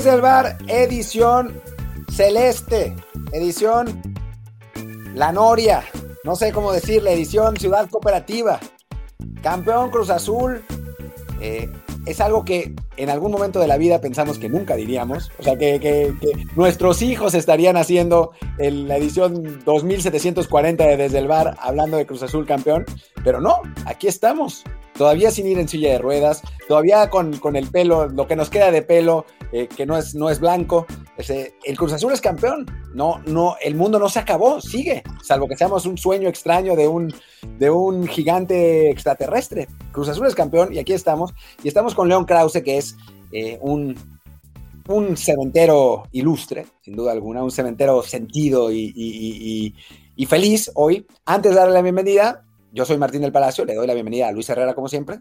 Desde el bar, edición celeste, edición La Noria, no sé cómo decirle, edición Ciudad Cooperativa, campeón Cruz Azul. Eh, es algo que en algún momento de la vida pensamos que nunca diríamos. O sea, que, nuestros hijos estarían haciendo la edición 2740 de Desde el Bar hablando de Cruz Azul campeón. Pero no, aquí estamos. Todavía sin ir en silla de ruedas, todavía con, el pelo, lo que nos queda de pelo, eh, que no es, no es blanco. el Cruz Azul es campeón. No, no, el mundo no se acabó, sigue. Salvo que seamos un sueño extraño de un, de un gigante extraterrestre. Cruz Azul es campeón y aquí estamos. Y estamos con León Krause, que es eh, un, un cementero ilustre, sin duda alguna, un cementero sentido y, y, feliz hoy. Antes de darle la bienvenida, yo soy Martín del Palacio, le doy la bienvenida a Luis Herrera, como siempre.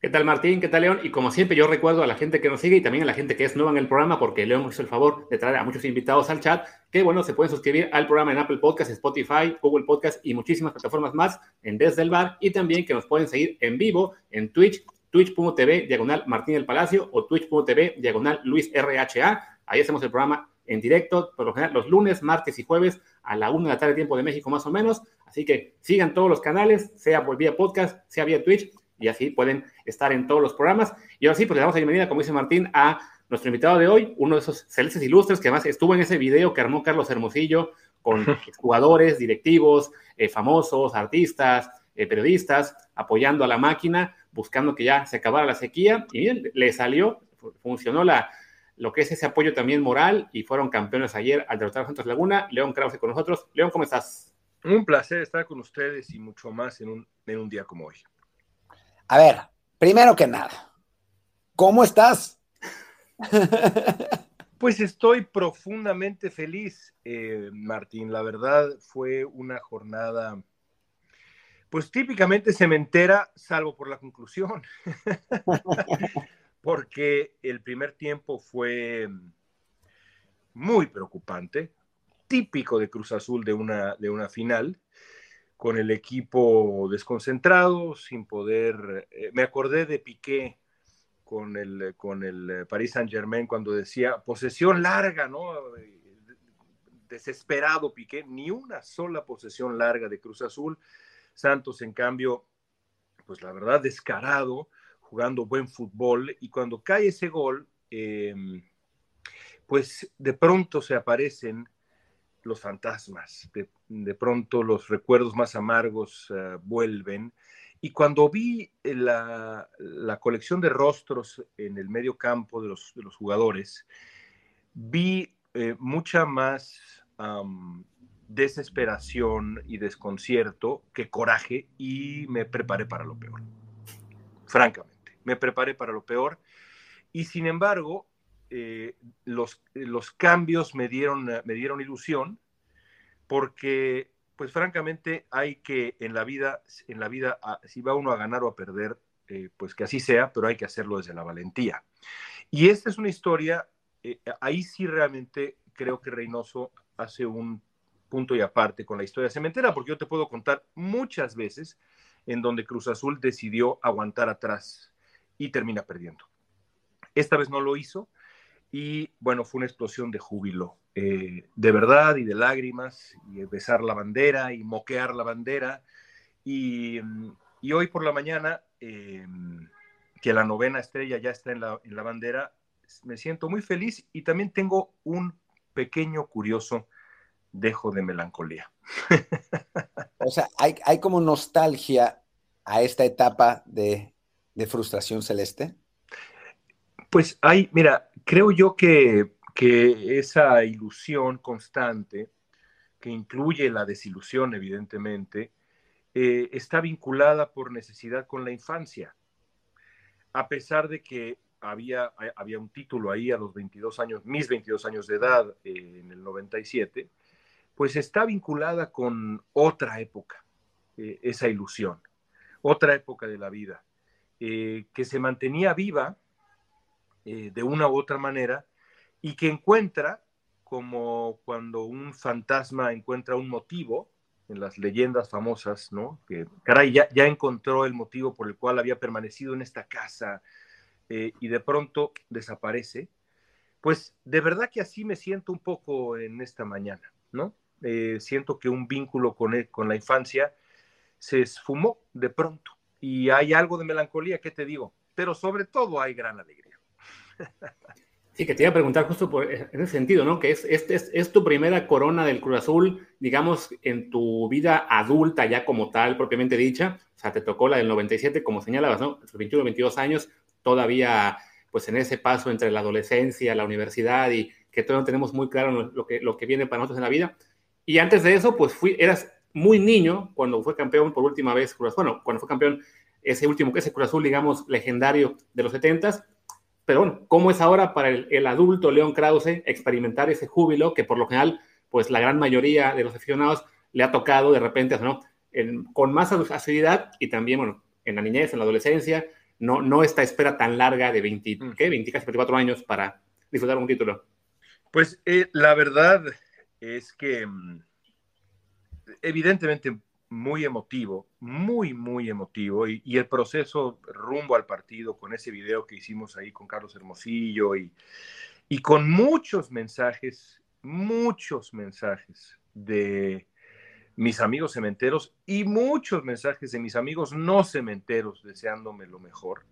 ¿Qué tal Martín? ¿Qué tal León? Y como siempre yo recuerdo a la gente que nos sigue y también a la gente que es nueva en el programa, porque León hizo el favor de traer a muchos invitados al chat, que bueno, se pueden suscribir al programa en Apple Podcast, Spotify, Google Podcast y muchísimas plataformas más en Desde el Bar y también que nos pueden seguir en vivo en Twitch, twitch.tv diagonal Martín del Palacio o twitch.tv diagonal Luis RHA. Ahí hacemos el programa en directo, por lo general los lunes, martes y jueves a la una de la tarde tiempo de México más o menos. Así que sigan todos los canales, sea por vía podcast, sea vía Twitch y así pueden estar en todos los programas. Y ahora sí, pues le damos la bienvenida, como dice Martín, a nuestro invitado de hoy, uno de esos celestes ilustres que además estuvo en ese video que armó Carlos Hermosillo con jugadores, directivos, eh, famosos, artistas, eh, periodistas, apoyando a la máquina, buscando que ya se acabara la sequía. Y bien, le salió, funcionó la, lo que es ese apoyo también moral y fueron campeones ayer al derrotar a Santos Laguna. León Krause con nosotros. León, ¿cómo estás? Un placer estar con ustedes y mucho más en un, en un día como hoy. A ver, primero que nada, ¿cómo estás? Pues estoy profundamente feliz, eh, Martín. La verdad fue una jornada, pues típicamente cementera, salvo por la conclusión, porque el primer tiempo fue muy preocupante, típico de Cruz Azul de una, de una final con el equipo desconcentrado, sin poder... Eh, me acordé de Piqué con el, con el Paris Saint Germain cuando decía posesión larga, ¿no? Desesperado Piqué, ni una sola posesión larga de Cruz Azul. Santos, en cambio, pues la verdad, descarado, jugando buen fútbol. Y cuando cae ese gol, em, pues de pronto se aparecen los fantasmas, de, pronto los recuerdos más amargos eh, vuelven. Y cuando vi la, colección de rostros en el medio campo de los, jugadores, vi eh, mucha más desesperación y desconcierto que coraje y me preparé para lo peor. Francamente, me preparé para lo peor. Y sin embargo, eh, los, los, cambios me dieron, me dieron ilusión porque, pues francamente, hay que en la vida, en la vida ah, si va uno a ganar o a perder, eh, pues que así sea, pero hay que hacerlo desde la valentía. Y esta es una historia, eh, ahí sí realmente creo que Reynoso hace un punto y aparte con la historia cementera, porque yo te puedo contar muchas veces en donde Cruz Azul decidió aguantar atrás y termina perdiendo. Esta vez no lo hizo, y bueno, fue una explosión de júbilo, eh, de verdad y de lágrimas, y besar la bandera y moquear la bandera. Y, mm, hoy por la mañana, eh, que la novena estrella ya está en la, en la, bandera, me siento muy feliz y también tengo un pequeño curioso dejo de melancolía. O sea, hay, hay como nostalgia a esta etapa de, de frustración celeste. Pues hay, mira, creo yo que, esa ilusión constante, que incluye la desilusión, evidentemente, eh, está vinculada por necesidad con la infancia. A pesar de que había, había un título ahí a los 22 años, mis 22 años de edad, eh, en el 97, pues está vinculada con otra época, eh, esa ilusión, otra época de la vida, que se mantenía viva eh, de una u otra manera y que encuentra, como cuando un fantasma encuentra un motivo, en las leyendas famosas, ¿no? Que, caray, ya, ya encontró el motivo por el cual había permanecido en esta casa eh, y de pronto desaparece, Pues de verdad que así me siento un poco en esta mañana, ¿no? Eh, siento que un vínculo con, con la infancia se esfumó de pronto y hay algo de melancolía, ¿qué te digo? Pero sobre todo hay gran alegría. Sí, que te iba a preguntar justo por, en ese sentido, ¿no? Que es, es, es, tu primera corona del Cruz Azul, digamos, en tu vida adulta ya como tal, propiamente dicha. O sea, te tocó la del 97, como señalabas, ¿no? Los 21, 22 años, todavía, pues en ese paso entre la adolescencia, la universidad y que todavía no tenemos muy claro lo que, lo que viene para nosotros en la vida. Y antes de eso, pues fui, eras muy niño cuando fue campeón por última vez Cruz Azul. Bueno, cuando fue campeón ese último, ese Cruz Azul, digamos, legendario de los 70s pero bueno, ¿cómo es ahora para el, adulto León Krause experimentar ese júbilo que por lo general, pues la gran mayoría de los aficionados le ha tocado de repente, ¿no? con más asiduidad y también, bueno, en la niñez, en la adolescencia, no, no esta espera tan larga de 20, mm. ¿qué? 20, casi 24 años para disfrutar un título. Pues eh, la verdad es que mm, evidentemente muy emotivo, muy, muy emotivo. Y, el proceso rumbo al partido con ese video que hicimos ahí con Carlos Hermosillo y, y con muchos mensajes, muchos mensajes de mis amigos cementeros y muchos mensajes de mis amigos no cementeros deseándome lo mejor.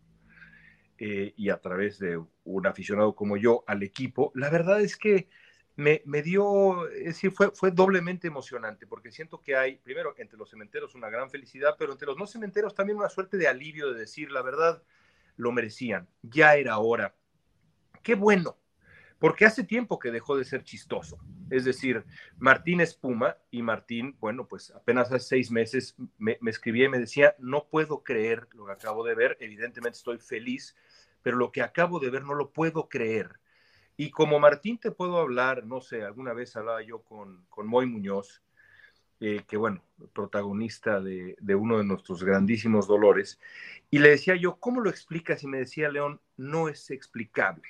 Eh, y a través de un aficionado como yo al equipo, la verdad es que me, dio, es decir, fue, fue doblemente emocionante, porque siento que hay, primero, entre los cementeros una gran felicidad, pero entre los no cementeros también una suerte de alivio de decir, la verdad, lo merecían, ya era hora. Qué bueno, porque hace tiempo que dejó de ser chistoso. Es decir, Martín Espuma y Martín, bueno, pues apenas hace seis meses me, me escribía y me decía, no puedo creer lo que acabo de ver, evidentemente estoy feliz, pero lo que acabo de ver no lo puedo creer y como Martín te puedo hablar, no sé, alguna vez hablaba yo con, con Moy Muñoz, eh, que bueno, protagonista de, de, uno de nuestros grandísimos dolores, y le decía yo, ¿cómo lo explicas? Y me decía León, no es explicable.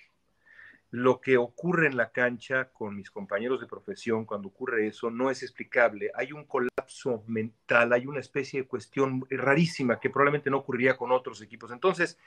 Lo que ocurre en la cancha con mis compañeros de profesión cuando ocurre eso no es explicable. Hay un colapso mental, hay una especie de cuestión rarísima que probablemente no ocurriría con otros equipos. Entonces,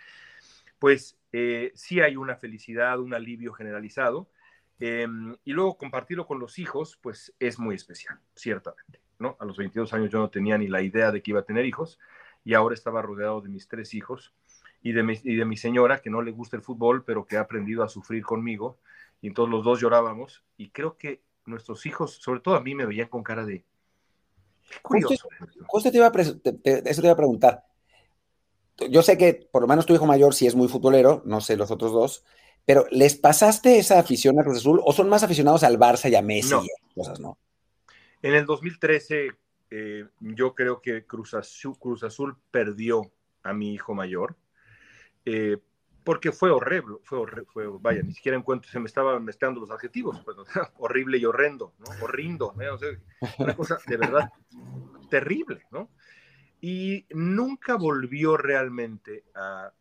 pues eh, sí hay una felicidad, un alivio generalizado. Em, y luego compartirlo con los hijos, pues es muy especial, ciertamente. ¿no? A los 22 años yo no tenía ni la idea de que iba a tener hijos y ahora estaba rodeado de mis tres hijos y de mi, y de mi señora que no le gusta el fútbol, pero que ha aprendido a sufrir conmigo. Y entonces los dos llorábamos y creo que nuestros hijos, sobre todo a mí, me veían con cara de... Curioso. te iba a eso te iba a preguntar yo sé que por lo menos tu hijo mayor sí es muy futbolero, no sé los otros dos, pero ¿les pasaste esa afición a Cruz Azul o son más aficionados al Barça y a Messi y cosas, no? En el 2013 eh, yo creo que Cruz Azul, Cruz Azul, perdió a mi hijo mayor eh, porque fue horrible, fue, horrible, fue, vaya, ni siquiera encuentro, se me estaban mezclando los adjetivos, pues, horrible y horrendo, ¿no? Horrindo, una cosa de verdad terrible, ¿no? Y nunca volvió realmente a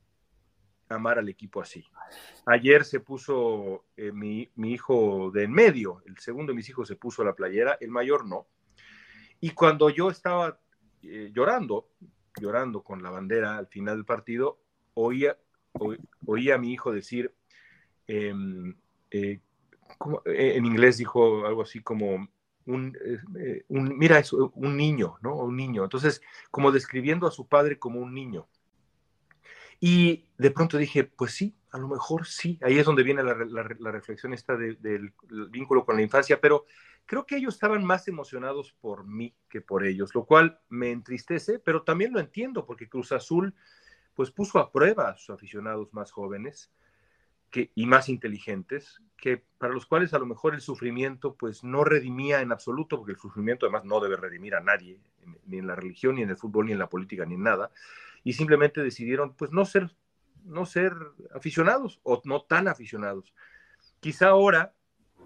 amar al equipo así. Ayer se puso eh, mi, hijo de en medio, el segundo de mis hijos se puso la playera, el mayor no. Y cuando yo estaba eh, llorando, llorando con la bandera al final del partido, oía, oía a mi hijo decir, em, eh, en inglés dijo algo así como, eh, eh, un, mira eso, un niño, ¿no? Un niño. Entonces, como describiendo a su padre como un niño. Y de pronto dije, pues sí, a lo mejor sí. Ahí es donde viene la, reflexión esta del vínculo con la infancia, pero creo que ellos estaban más emocionados por mí que por ellos, lo cual me entristece, pero también lo entiendo, porque Cruz Azul pues puso a prueba a sus aficionados más jóvenes y más inteligentes, que para los cuales a lo mejor el sufrimiento pues no redimía en absoluto, porque el sufrimiento además no debe redimir a nadie, ni en la religión, ni en el fútbol, ni en la política, ni en nada, y simplemente decidieron pues no ser, no ser aficionados o no tan aficionados. Quizá ahora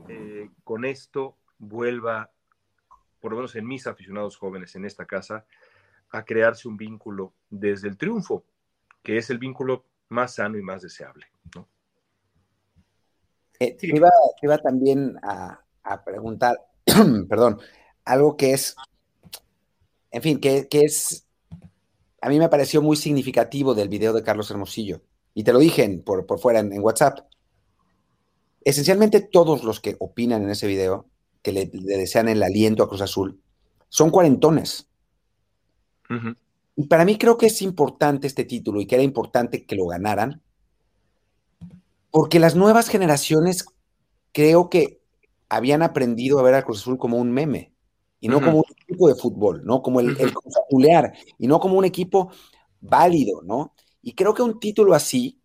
eh, con esto vuelva, por lo menos en mis aficionados jóvenes en esta casa, a crearse un vínculo desde el triunfo, que es el vínculo más sano y más deseable. Eh, iba, iba, también a, preguntar, perdón, algo que es, en fin, que, es, a mí me pareció muy significativo del video de Carlos Hermosillo, y te lo dije por, por fuera en, WhatsApp. esencialmente todos los que opinan en ese video, que le, desean el aliento a Cruz Azul, son cuarentones. Y para mí creo que es importante este título y que era importante que lo ganaran, porque las nuevas generaciones creo que habían aprendido a ver a Cruz Azul como un meme y no como un equipo de fútbol, ¿no? Como el, uh y no como un equipo válido, ¿no? Y creo que un título así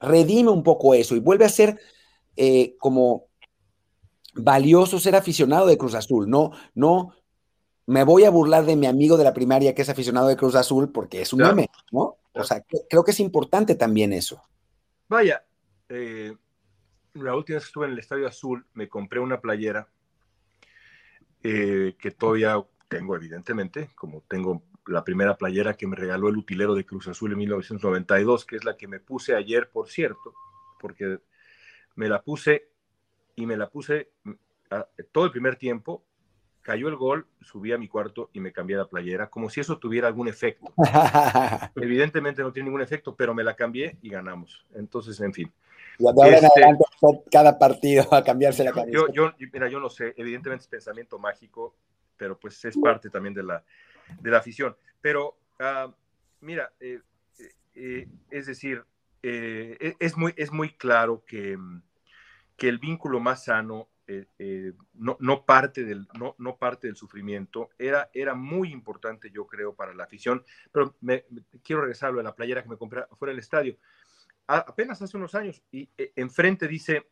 redime un poco eso y vuelve a ser eh, como valioso ser aficionado de Cruz Azul, no, no me voy a burlar de mi amigo de la primaria que es aficionado de Cruz Azul porque es un meme, ¿no? O sea, creo que es importante también eso. Vaya, eh, la última vez que estuve en el Estadio Azul me compré una playera eh, que todavía tengo, evidentemente, como tengo la primera playera que me regaló el utilero de Cruz Azul en 1992, que es la que me puse ayer, por cierto, porque me la puse y me la puse mm, todo el primer tiempo cayó el gol, subí a mi cuarto y me cambié la playera, como si eso tuviera algún efecto. Evidentemente no tiene ningún efecto, pero me la cambié y ganamos. Entonces, en fin. Y ahora en este, adelante, cada partido a cambiarse la camisa. Yo, mira, yo no sé, evidentemente es pensamiento mágico, pero pues es parte también de la, de la afición. Pero, uh, mira, eh, eh, es decir, eh, es, muy, es muy claro que, que el vínculo más sano eh, eh, no, no, parte del, no, no, parte del sufrimiento. Era, era muy importante, yo creo, para la afición. Pero me, quiero regresarlo a la playera que me compré fuera del estadio. Apenas hace unos años, y eh, enfrente dice,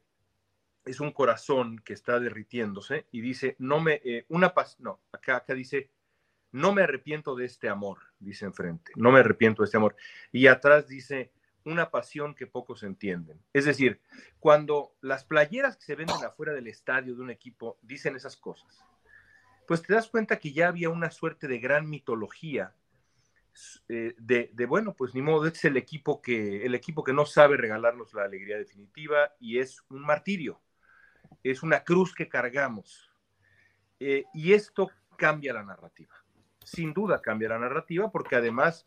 es un corazón que está derritiéndose, y dice, no me, una paz, no, acá, acá dice, no me arrepiento de este amor, dice enfrente, no me arrepiento de este amor. Y atrás dice, una pasión que pocos entienden. Es decir, cuando las playeras que se venden afuera del estadio de un equipo dicen esas cosas, pues te das cuenta que ya había una suerte de gran mitología eh, de, bueno, pues ni modo, es el equipo que el equipo que no sabe regalarnos la alegría definitiva y es un martirio, es una cruz que cargamos. Eh, y esto cambia la narrativa. Sin duda cambia la narrativa porque además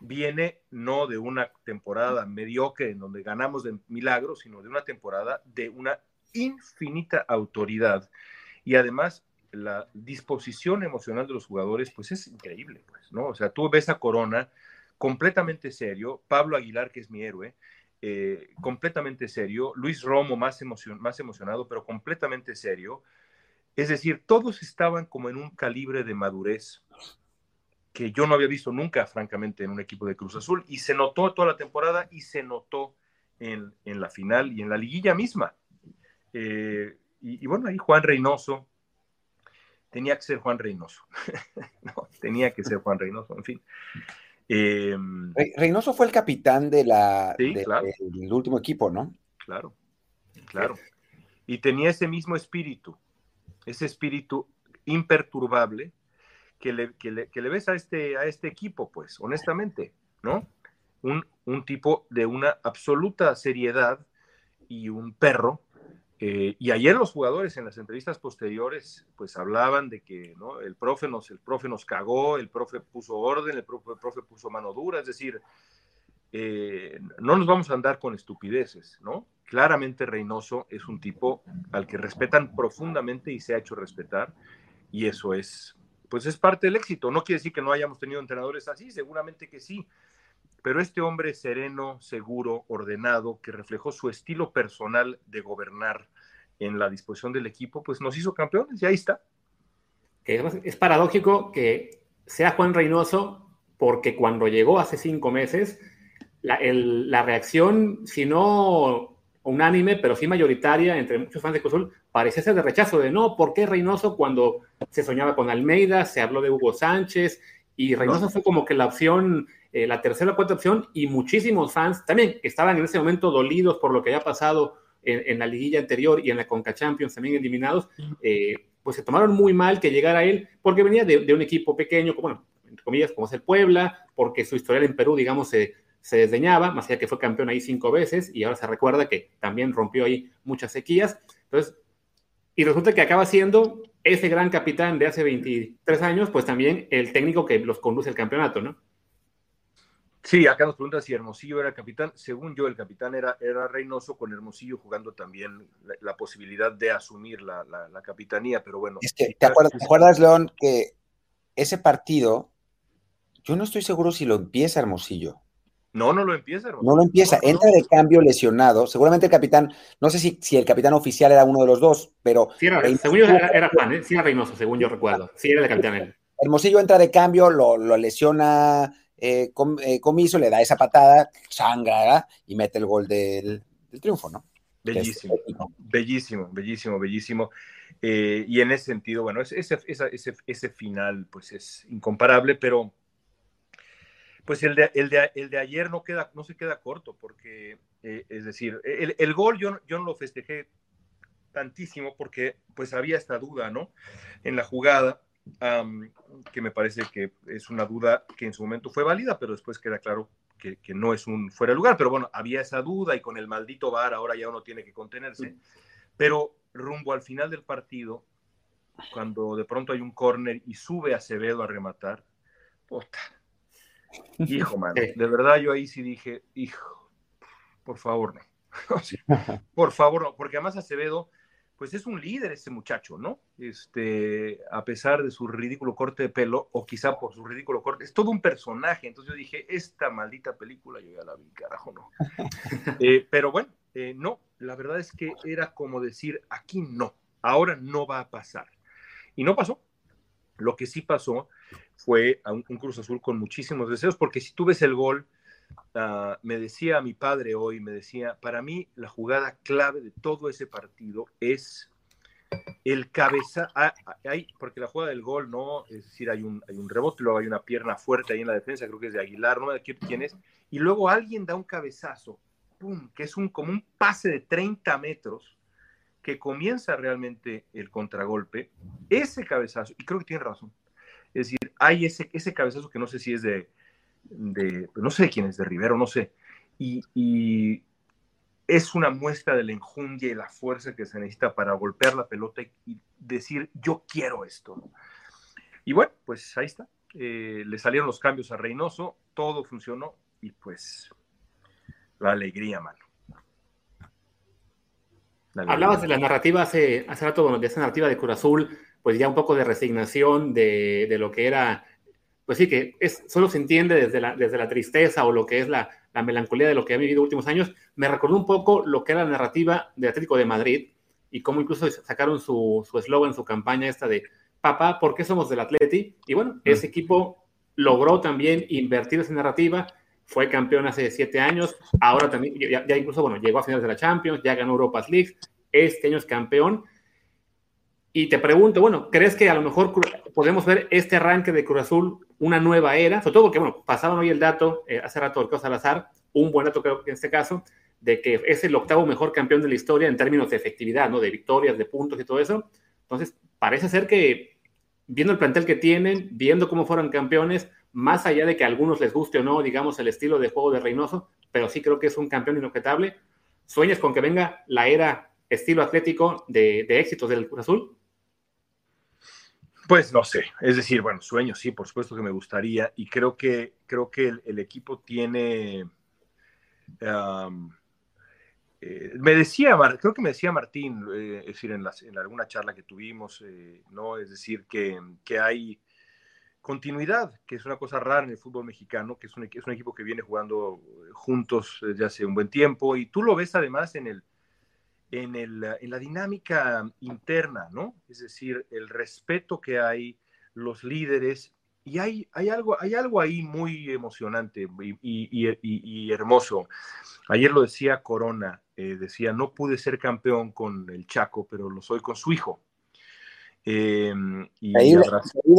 viene no de una temporada mediocre en donde ganamos de milagro, sino de una temporada de una infinita autoridad. Y además, la disposición emocional de los jugadores, pues es increíble, pues, ¿no? O sea, tú ves a Corona completamente serio, Pablo Aguilar, que es mi héroe, eh, completamente serio, Luis Romo más, más emocionado, pero completamente serio. Es decir, todos estaban como en un calibre de madurez que yo no había visto nunca, francamente, en un equipo de Cruz Azul, y se notó toda la temporada y se notó en, la final y en la liguilla misma. Eh, y, bueno, ahí Juan Reynoso, tenía que ser Juan Reynoso, no, tenía que ser Juan Reynoso, en fin. Eh, Reynoso fue el capitán de la, del último equipo, ¿no? Claro, claro. Y tenía ese mismo espíritu, ese espíritu imperturbable, que le, ves a este, a este equipo, pues, honestamente, ¿no? Un, tipo de una absoluta seriedad y un perro. Eh, y ayer los jugadores en las entrevistas posteriores, pues hablaban de que ¿no? el, profe nos, el profe nos cagó, el profe puso orden, el profe, profe puso mano dura, es decir, eh, no nos vamos a andar con estupideces, ¿no? Claramente Reynoso es un tipo al que respetan profundamente y se ha hecho respetar, y eso es pues es parte del éxito. No quiere decir que no hayamos tenido entrenadores así, seguramente que sí. Pero este hombre sereno, seguro, ordenado, que reflejó su estilo personal de gobernar en la disposición del equipo, pues nos hizo campeones y ahí está. es paradójico que sea Juan Reynoso, porque cuando llegó hace cinco meses, la, la reacción, si no unánime, pero sí mayoritaria entre muchos fans de Cruzul, parecía ser de rechazo de no, ¿por qué Reynoso cuando se soñaba con Almeida, se habló de Hugo Sánchez y Reynoso fue como que la opción, eh, la tercera o cuarta opción y muchísimos fans también que estaban en ese momento dolidos por lo que había pasado en, la liguilla anterior y en la Conca Champions también eliminados, eh, pues se tomaron muy mal que llegara él porque venía de, un equipo pequeño, bueno, entre comillas, como es el Puebla, porque su historial en Perú, digamos, se se desdeñaba, más allá que fue campeón ahí cinco veces y ahora se recuerda que también rompió ahí muchas sequías. Entonces, y resulta que acaba siendo ese gran capitán de hace 23 años, pues también el técnico que los conduce el campeonato, ¿no? Sí, acá nos pregunta si Hermosillo era el capitán. Según yo, el capitán era, era Reynoso, con Hermosillo jugando también la, posibilidad de asumir la, la, capitanía, pero bueno. ¿te, acuerdas, León, que ese partido, yo no estoy seguro si lo empieza Hermosillo. No, no lo empieza. Hermosillo. No lo empieza, entra de cambio lesionado. Seguramente el capitán, no sé si, si el capitán oficial era uno de los dos, pero. Sí, era, según yo era, Juan, ¿eh? sí era Reynoso, según yo recuerdo. Sí, era el capitán Hermosillo entra de cambio, lo, lo lesiona eh, eh, Comiso le da esa patada, sangra y mete el gol del, triunfo, ¿no? Bellísimo, bellísimo, bellísimo, bellísimo. Eh, y en ese sentido, bueno, ese, ese, ese, final pues es incomparable, pero pues el de, el de, el de ayer no, queda, no se queda corto, porque, es decir, el, el, gol yo, yo no lo festejé tantísimo porque pues había esta duda, ¿no? En la jugada que me parece que es una duda que en su momento fue válida, pero después queda claro que, no es un fuera de lugar. Pero bueno, había esa duda y con el maldito VAR ahora ya uno tiene que contenerse. Pero rumbo al final del partido, cuando de pronto hay un córner y sube Acevedo a rematar, puta. Hijo, mano, de verdad yo ahí sí dije, hijo, por favor no. por favor no, porque además Acevedo pues es un líder ese muchacho, ¿no? Este, a pesar de su ridículo corte de pelo, o quizá por su ridículo corte, es todo un personaje. Entonces yo dije, esta maldita película yo ya la vi, carajo, no. Eh, pero bueno, eh, no, la verdad es que era como decir, aquí no, ahora no va a pasar. Y no pasó. Lo que sí pasó fue un Cruz Azul con muchísimos deseos, porque si tú ves el gol, Ah, me decía mi padre hoy, me decía, para mí la jugada clave de todo ese partido es el cabeza, ah, hay, porque la jugada del gol, ¿no? Es decir, hay un, hay un rebote, luego hay una pierna fuerte ahí en la defensa, creo que es de Aguilar, no me acuerdo quién es, y luego alguien da un cabezazo, ¡pum!, que es un, como un pase de 30 metros, que comienza realmente el contragolpe, ese cabezazo, y creo que tiene razón, es decir, hay ese, ese cabezazo que no sé si es de, de, no sé quién es, de Rivero, no sé. Y, es una muestra de la enjundia y la fuerza que se necesita para golpear la pelota y, decir, yo quiero esto. Y bueno, pues ahí está. Eh, le salieron los cambios a Reynoso, todo funcionó y pues la alegría, mano. Hablabas de la narrativa hace, hace rato, bueno, de esa narrativa de Cruz Azul, pues ya un poco de resignación de, de lo que era pues sí, que es, solo se entiende desde la, desde la tristeza o lo que es la, la melancolía de lo que ha vivido últimos años, me recordó un poco lo que era la narrativa del Atlético de Madrid y cómo incluso sacaron su eslogan, su, su, campaña esta de papá, ¿por qué somos del Atleti? Y bueno, ese equipo logró también invertir esa narrativa, fue campeón hace siete años, ahora también, ya, ya incluso, bueno, llegó a finales de la Champions, ya ganó Europas League, este año es campeón, y te pregunto, bueno, ¿crees que a lo mejor podemos ver este arranque de Cruz Azul una nueva era? Sobre todo porque, bueno, pasaban hoy el dato, eh, hace rato el Salazar, un buen dato creo que en este caso, de que es el octavo mejor campeón de la historia en términos de efectividad, ¿no? De victorias, de puntos y todo eso. Entonces, parece ser que viendo el plantel que tienen, viendo cómo fueron campeones, más allá de que a algunos les guste o no, digamos, el estilo de juego de Reynoso, pero sí creo que es un campeón inobjetable. ¿Sueñas con que venga la era estilo atlético de, de éxitos del Cruz Azul? Pues no sé, es decir, bueno, sueño, sí, por supuesto que me gustaría y creo que, creo que el, equipo tiene... Eh, me decía, creo que me decía Martín, eh, es decir, en, en, alguna charla que tuvimos, eh, ¿no? Es decir, que, que, hay continuidad, que es una cosa rara en el fútbol mexicano, que es un, es un equipo que viene jugando juntos desde hace un buen tiempo y tú lo ves además en el, en, el, en, la dinámica interna, ¿no? Es decir, el respeto que hay, los líderes, y hay, hay, algo, hay algo ahí muy emocionante y, y, y, hermoso. Ayer lo decía Corona, eh, decía, no pude ser campeón con el Chaco, pero lo soy con su hijo. Eh, y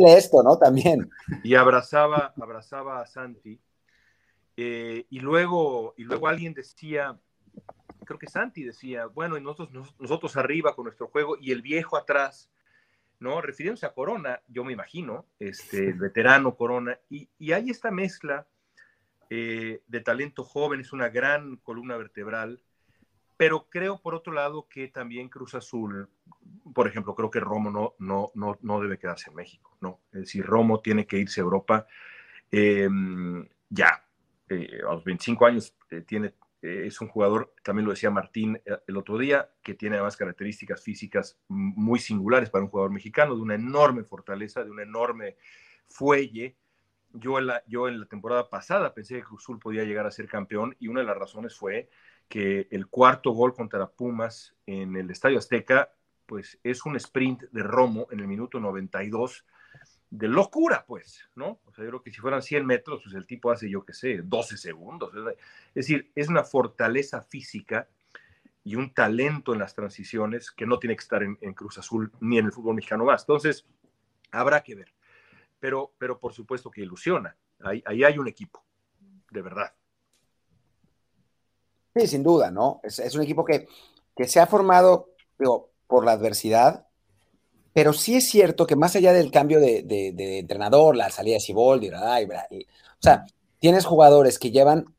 esto, ¿no? También. Y abrazaba, abrazaba a Santi. Eh, y, luego, y luego alguien decía, creo que Santi decía, bueno, y nosotros, nosotros arriba con nuestro juego y el viejo atrás, ¿no? Refiriéndose a Corona, yo me imagino, este, el veterano Corona, y, y hay esta mezcla eh, de talento joven, es una gran columna vertebral, pero creo por otro lado que también Cruz Azul, por ejemplo, creo que Romo no, no, no, no debe quedarse en México, ¿no? Es decir, Romo tiene que irse a Europa em, ya, eh, a los 25 años eh, tiene, es un jugador, también lo decía Martín el otro día, que tiene además características físicas muy singulares para un jugador mexicano, de una enorme fortaleza, de un enorme fuelle. Yo en la, yo en la temporada pasada pensé que Cruzul podía llegar a ser campeón y una de las razones fue que el cuarto gol contra Pumas en el Estadio Azteca, pues es un sprint de Romo en el minuto 92 de locura, pues, ¿no? O sea, yo creo que si fueran 100 metros, pues el tipo hace, yo qué sé, 12 segundos. Es decir, es una fortaleza física y un talento en las transiciones que no tiene que estar en, Cruz Azul ni en el fútbol mexicano más. Entonces, habrá que ver. Pero, pero por supuesto que ilusiona. Ahí, ahí hay un equipo, de verdad. Sí, sin duda, ¿no? Es, un equipo que, que, se ha formado por la adversidad, pero sí es cierto que más allá del cambio de, entrenador, la salida de Siboldi, o sea, tienes jugadores que llevan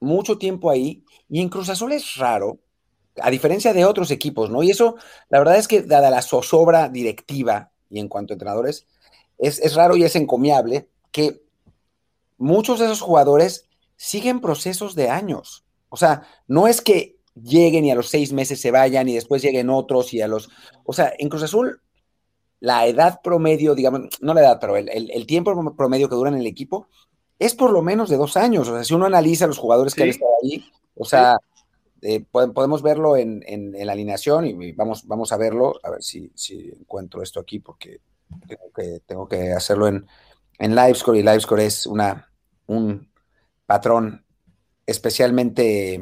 mucho tiempo ahí y en Cruz Azul es raro, a diferencia de otros equipos, ¿no? Y eso, la verdad es que dada la zozobra directiva y en cuanto a entrenadores, es, es raro y es encomiable que muchos de esos jugadores siguen procesos de años. O sea, no es que lleguen y a los seis meses se vayan y después lleguen otros y a los... O sea, en Cruz Azul, la edad promedio, digamos, no la edad, pero el, tiempo promedio que duran en el equipo es por lo menos de dos años. O sea, si uno analiza los jugadores que han estado ahí, o sea, eh, podemos verlo en, la alineación y vamos, vamos a verlo, a ver si, si encuentro esto aquí porque tengo que, tengo que hacerlo en, en Livescore y Livescore es una, un patrón especialmente...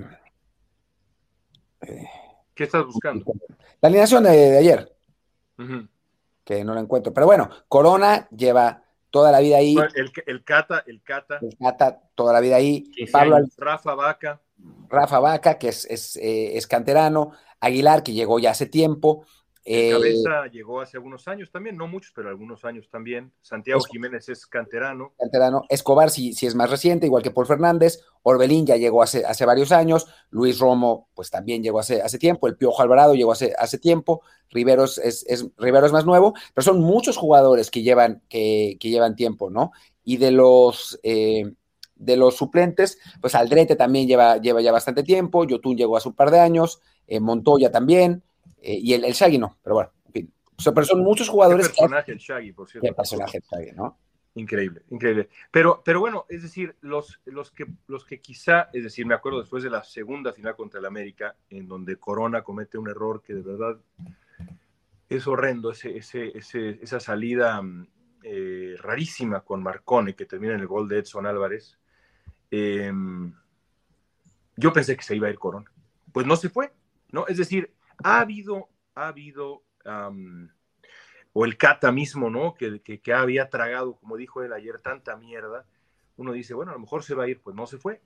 Eh, ¿Qué estás buscando? La alineación de, ayer, que no la encuentro. Pero bueno, Corona lleva toda la vida ahí. El, el Cata, el Cata. El Cata, toda la vida ahí. Pablo Rafa Vaca. Rafa Vaca, que es, es, eh, es canterano. Aguilar, que llegó ya hace tiempo. Eh, cabeza llegó hace algunos años también, no muchos, pero algunos años también. Santiago Jiménez es canterano. Canterano. Escobar sí, sí, es más reciente, igual que Paul Fernández. Orbelín ya llegó hace, hace varios años. Luis Romo, pues también llegó hace, hace tiempo. El Piojo Alvarado llegó hace, hace tiempo. Riveros es, es, Rivero es más nuevo, pero son muchos jugadores que llevan, que, que llevan tiempo, ¿no? Y de los. Eh, de los suplentes, pues Aldrete también lleva, lleva ya bastante tiempo, Yotun llegó hace un par de años, eh, Montoya también, eh, y el, el, Shaggy no, pero bueno, en fin. pero son muchos jugadores. ¿Qué personaje el Shaggy, por cierto? Qué personaje el Shaggy, ¿no? Increíble, increíble. Pero, pero bueno, es decir, los, los, que, los que quizá, es decir, me acuerdo después de la segunda final contra el América, en donde Corona comete un error que de verdad es horrendo, ese, ese, ese esa salida eh, rarísima con Marcone, que termina en el gol de Edson Álvarez. Em, yo pensé que se iba a ir Corona. Pues no se fue, ¿no? Es decir, ha habido, ha habido, o el Cata mismo, ¿no? Que, que, había tragado, como dijo él ayer, tanta mierda. Uno dice, bueno, a lo mejor se va a ir, pues no se fue.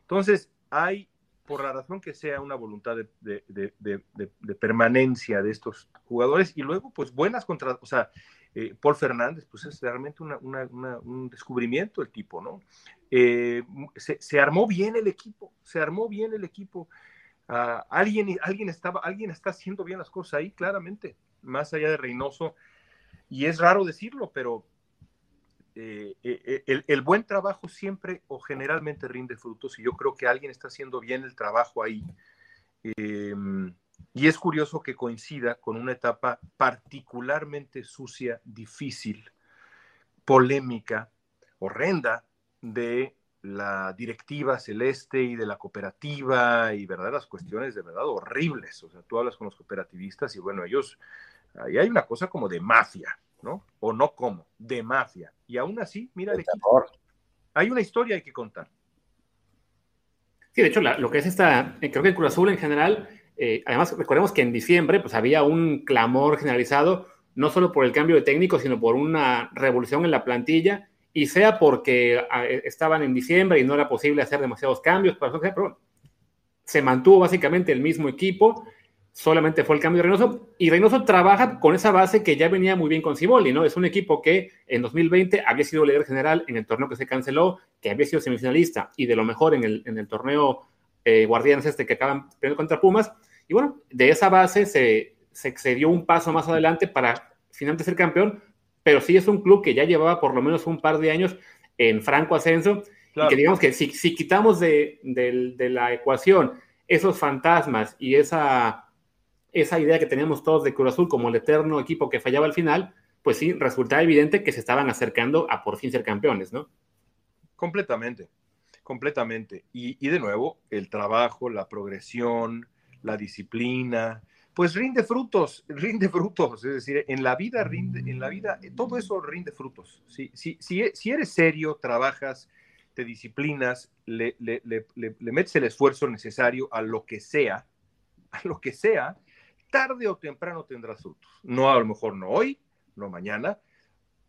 Entonces, hay, por la razón que sea, una voluntad de, de, permanencia de estos jugadores y luego, pues buenas contra, o sea, eh, Paul Fernández, pues es realmente un descubrimiento el tipo, ¿no? Eh, se, se, armó bien el equipo, se armó bien el equipo. Ah, alguien, alguien, estaba, alguien está haciendo bien las cosas ahí, claramente, más allá de Reynoso. Y es raro decirlo, pero eh, eh, eh, el, buen trabajo siempre o generalmente rinde frutos y yo creo que alguien está haciendo bien el trabajo ahí. Em, y es curioso que coincida con una etapa particularmente sucia, difícil, polémica, horrenda de la directiva celeste y de la cooperativa y verdaderas cuestiones de verdad horribles. O sea, tú hablas con los cooperativistas y bueno, ellos, ahí hay una cosa como de mafia, ¿no? O no como, de mafia. Y aún así, mira el equipo. Hay una historia hay que contar. Sí, de hecho, lo que es esta, eh, creo que el Cruz Azul en general, eh, además recordemos que en diciembre pues había un clamor generalizado, no solo por el cambio de técnico, sino por una revolución en la plantilla y sea porque ah, e, estaban en diciembre y no era posible hacer demasiados cambios, pero se mantuvo básicamente el mismo equipo, solamente fue el cambio de Reynoso, y Reynoso trabaja con esa base que ya venía muy bien con Ciboli, ¿no? Es un equipo que en 2020 había sido líder general en el torneo que se canceló, que había sido semifinalista y de lo mejor en el, en el torneo eh, Guardianes este que acaban perdiendo contra Pumas, y bueno, de esa base se, se, se un paso más adelante para finalmente ser campeón, pero sí es un club que ya llevaba por lo menos un par de años en franco ascenso Y que digamos que si, si quitamos de, de, la ecuación esos fantasmas y esa, esa idea que teníamos todos de Cruz Azul como el eterno equipo que fallaba al final, pues sí, resulta evidente que se estaban acercando a por fin ser campeones, ¿no? Completamente, completamente. Y, y de nuevo, el trabajo, la progresión, la disciplina, pues rinde frutos, rinde frutos, es decir, en la vida rinde, en la vida, todo eso rinde frutos. Si, si, si, eres serio, trabajas, te disciplinas, le, le, le, le, metes el esfuerzo necesario a lo que sea, a lo que sea, tarde o temprano tendrás frutos. No a lo mejor no hoy, no mañana,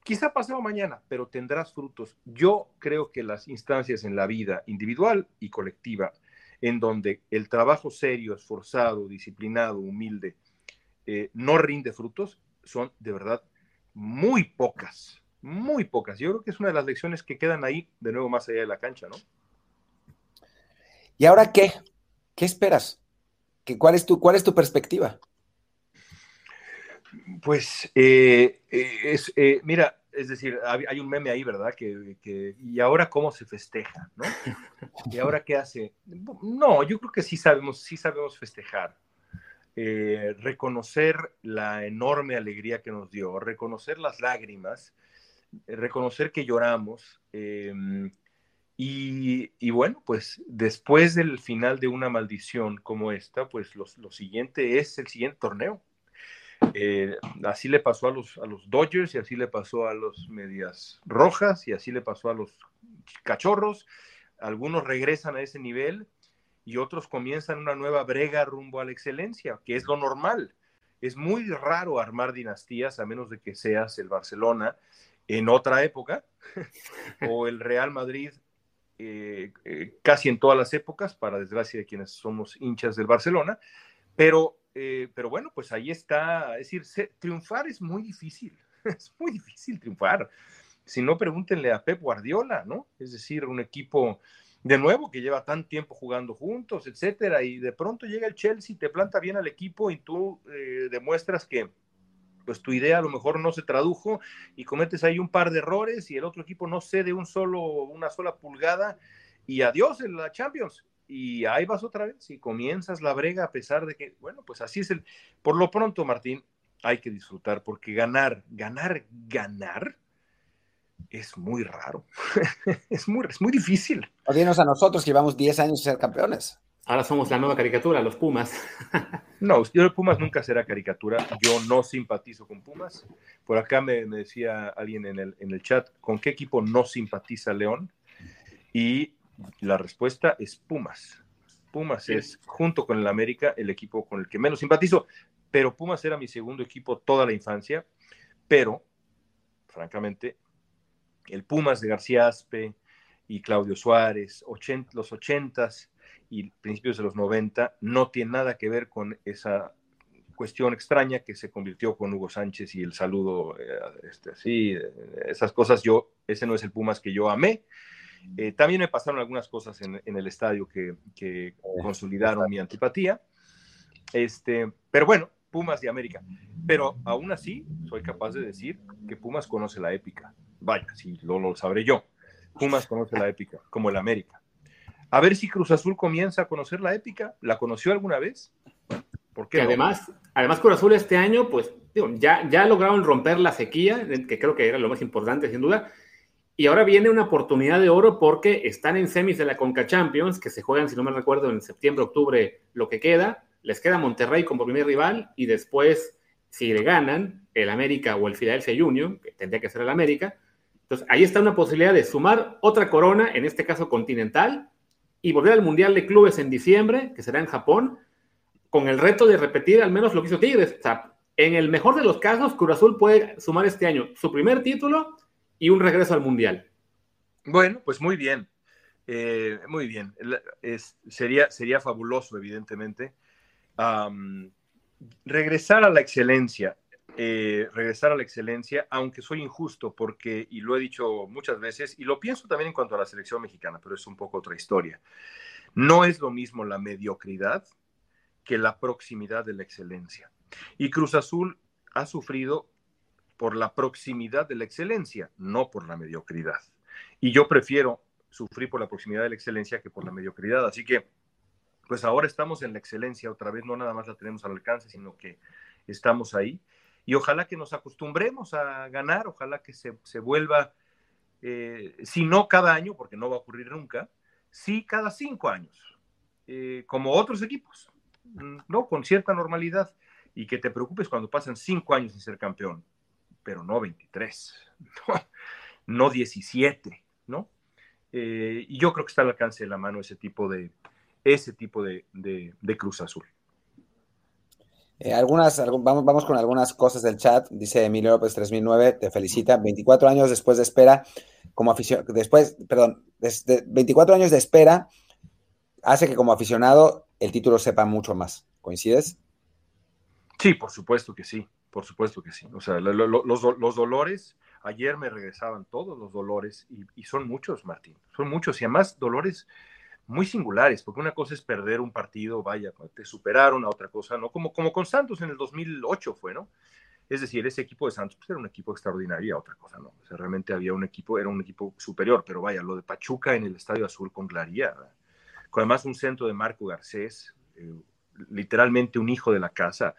quizá pasado mañana, pero tendrás frutos. Yo creo que las instancias en la vida individual y colectiva en donde el trabajo serio, esforzado, disciplinado, humilde, eh, no rinde frutos, son de verdad muy pocas, muy pocas. Yo creo que es una de las lecciones que quedan ahí, de nuevo, más allá de la cancha, ¿no? ¿Y ahora qué? ¿Qué esperas? ¿Qué, cuál, es tu, ¿Cuál es tu perspectiva? Pues, eh, eh, es, mira, es decir, hay un meme ahí, ¿verdad? Que, y ahora cómo se festeja, ¿no? ¿Y ahora qué hace? No, yo creo que sí sabemos, sí sabemos festejar. Eh, reconocer la enorme alegría que nos dio, reconocer las lágrimas, eh, reconocer que lloramos. Em, y, bueno, pues después del final de una maldición como esta, pues lo siguiente es el siguiente torneo. Eh, así le pasó a los, a los Dodgers y así le pasó a los Medias Rojas y así le pasó a los Cachorros. Algunos regresan a ese nivel y otros comienzan una nueva brega rumbo a la excelencia, que es lo normal. Es muy raro armar dinastías a menos de que seas el Barcelona en otra época o el Real Madrid eh, eh, casi en todas las épocas, para desgracia de quienes somos hinchas del Barcelona, pero eh, pero bueno, pues ahí está. Es decir, triunfar es muy difícil. Es muy difícil triunfar. Si no, pregúntenle a Pep Guardiola, ¿no? Es decir, un equipo de nuevo que lleva tan tiempo jugando juntos, etcétera, y de pronto llega el Chelsea, te planta bien al equipo y tú eh, demuestras que pues tu idea a lo mejor no se tradujo y cometes ahí un par de errores y el otro equipo no cede un solo, una sola pulgada y adiós en la Champions y ahí vas otra vez y comienzas la brega a pesar de que, bueno, pues así es el... Por lo pronto, Martín, hay que disfrutar porque ganar, ganar, ganar es muy raro. es, muy, es muy difícil. O a nosotros que llevamos 10 años de ser campeones. Ahora somos la nueva caricatura, los Pumas. no, yo Pumas nunca será caricatura. Yo no simpatizo con Pumas. Por acá me, me decía alguien en el, en el chat, ¿con qué equipo no simpatiza León? Y la respuesta es Pumas. Pumas es, junto con el América, el equipo con el que menos simpatizo, pero Pumas era mi segundo equipo toda la infancia, pero, francamente, el Pumas de García Aspe y Claudio Suárez, los ochentas y principios de los noventa, no tiene nada que ver con esa cuestión extraña que se convirtió con Hugo Sánchez y el saludo, eh, este, así, eh, esas cosas, yo, ese no es el Pumas que yo amé, eh, también me pasaron algunas cosas en, el estadio que, consolidaron mi antipatía. Este, pero bueno, Pumas y América. Pero aún así, soy capaz de decir que Pumas conoce la épica. Vaya, si lo, lo sabré yo. Pumas conoce la épica, como el América. A ver si Cruz Azul comienza a conocer la épica. ¿La conoció alguna vez? Porque además, además Cruz Azul este año, pues ya, ya lograron romper la sequía, que creo que era lo más importante, sin duda, y ahora viene una oportunidad de oro porque están en semis de la Conca Champions, que se juegan, si no me recuerdo, en septiembre, octubre, lo que queda. Les queda Monterrey como primer rival y después, si le ganan, el América o el Philadelphia Union, que tendría que ser el América. Entonces, ahí está una posibilidad de sumar otra corona, en este caso continental, y volver al Mundial de Clubes en diciembre, que será en Japón, con el reto de repetir al menos lo que hizo Tigres. O en el mejor de los casos, Cruz Azul puede sumar este año su primer título y un regreso al Mundial. Bueno, pues muy bien. Eh, muy bien. sería, sería fabuloso, evidentemente. regresar a la excelencia. Eh, regresar a la excelencia, aunque soy injusto, porque, y lo he dicho muchas veces, y lo pienso también en cuanto a la selección mexicana, pero es un poco otra historia. No es lo mismo la mediocridad que la proximidad de la excelencia. Y Cruz Azul ha sufrido por la proximidad de la excelencia, no por la mediocridad. Y yo prefiero sufrir por la proximidad de la excelencia que por la mediocridad. Así que, pues ahora estamos en la excelencia otra vez, no nada más la tenemos al alcance, sino que estamos ahí. Y ojalá que nos acostumbremos a ganar, ojalá que se, se vuelva, eh, si no cada año, porque no va a ocurrir nunca, sí cada cinco años, eh, como otros equipos, ¿no? Con cierta normalidad. Y que te preocupes cuando pasan cinco años sin ser campeón, pero no 23, no, no 17, ¿no? Eh, y yo creo que está al alcance de la mano ese tipo de, ese tipo de, de, Cruz Azul. Eh, algunas, vamos, vamos con algunas cosas del chat. Dice Emilio López 3009, te felicita. 24 años después de espera, como aficionado, después, perdón, 24 años de espera hace que como aficionado el título sepa mucho más. ¿Coincides? Sí, por supuesto que sí, por supuesto que sí. O sea, los, los dolores Ayer me regresaban todos los dolores y, son muchos, Martín, son muchos y además dolores muy singulares, porque una cosa es perder un partido, vaya, te superaron, a otra cosa, ¿no? Como, como con Santos en el 2008 fue, ¿no? Es decir, ese equipo de Santos pues, era un equipo extraordinario, otra cosa, ¿no? O sea, realmente había un equipo, era un equipo superior, pero vaya, lo de Pachuca en el Estadio Azul con Claría, con además un centro de Marco Garcés, eh, literalmente un hijo de la casa.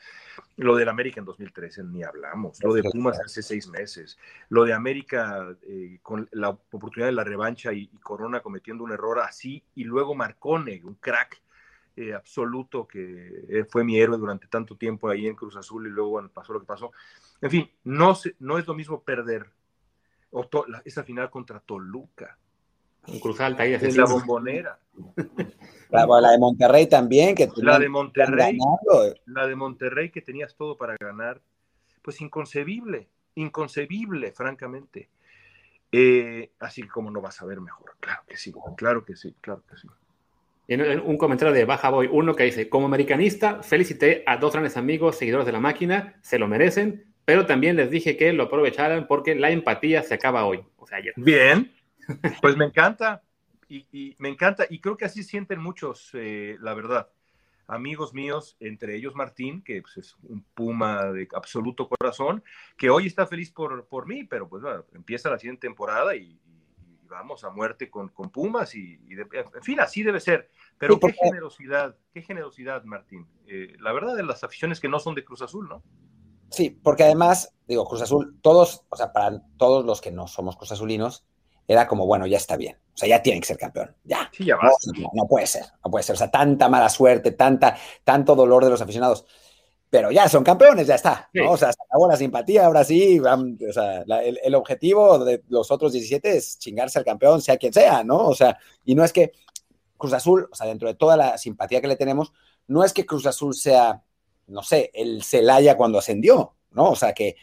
Lo del América en 2013 ni hablamos, lo de Pumas hace seis meses, lo de América eh, con la oportunidad de la revancha y, Corona cometiendo un error así, y luego Marcone, un crack eh, absoluto que eh, fue mi héroe durante tanto tiempo ahí en Cruz Azul y luego pasó lo que pasó. En fin, no, no es lo mismo perder esa final contra Toluca. Un Cruz Alta ahí. En la bombonera. La, de Monterrey también, que la de Monterrey, la de Monterrey que tenías todo para ganar, pues inconcebible, inconcebible, francamente. Eh, así como no vas a ver mejor, claro que sí, claro que sí, claro que sí. En un comentario de Baja Boy, uno que dice, como americanista, felicité a dos grandes amigos, seguidores de la máquina, se lo merecen, pero también les dije que lo aprovecharan porque la empatía se acaba hoy. O sea, ayer. Bien, pues me encanta, y, me encanta, y creo que así sienten muchos, eh, la verdad. Amigos míos, entre ellos Martín, que pues, es un puma de absoluto corazón, que hoy está feliz por, por mí, pero pues bueno, empieza la siguiente temporada y, vamos a muerte con, con Pumas y, en fin, así debe ser. Pero qué generosidad, qué generosidad, Martín. Eh, la verdad de las aficiones que no son de Cruz Azul, ¿no? Sí, porque además, digo, Cruz Azul, todos, o sea, para todos los que no somos Cruz Azulinos, era como, bueno, ya está bien. O sea, ya tiene que ser campeón. Ya. Sí, ya no, no, puede ser, no puede ser. O sea, tanta mala suerte, tanta, tanto dolor de los aficionados. Pero ya son campeones, ya está. O sea, se acabó la simpatía, ahora sí. o sea, el, el, objetivo de los otros 17 es chingarse al campeón, sea quien sea, ¿no? O sea, y no es que Cruz Azul, o sea, dentro de toda la simpatía que le tenemos, no es que Cruz Azul sea, no sé, el Celaya cuando ascendió. ¿No? O sea que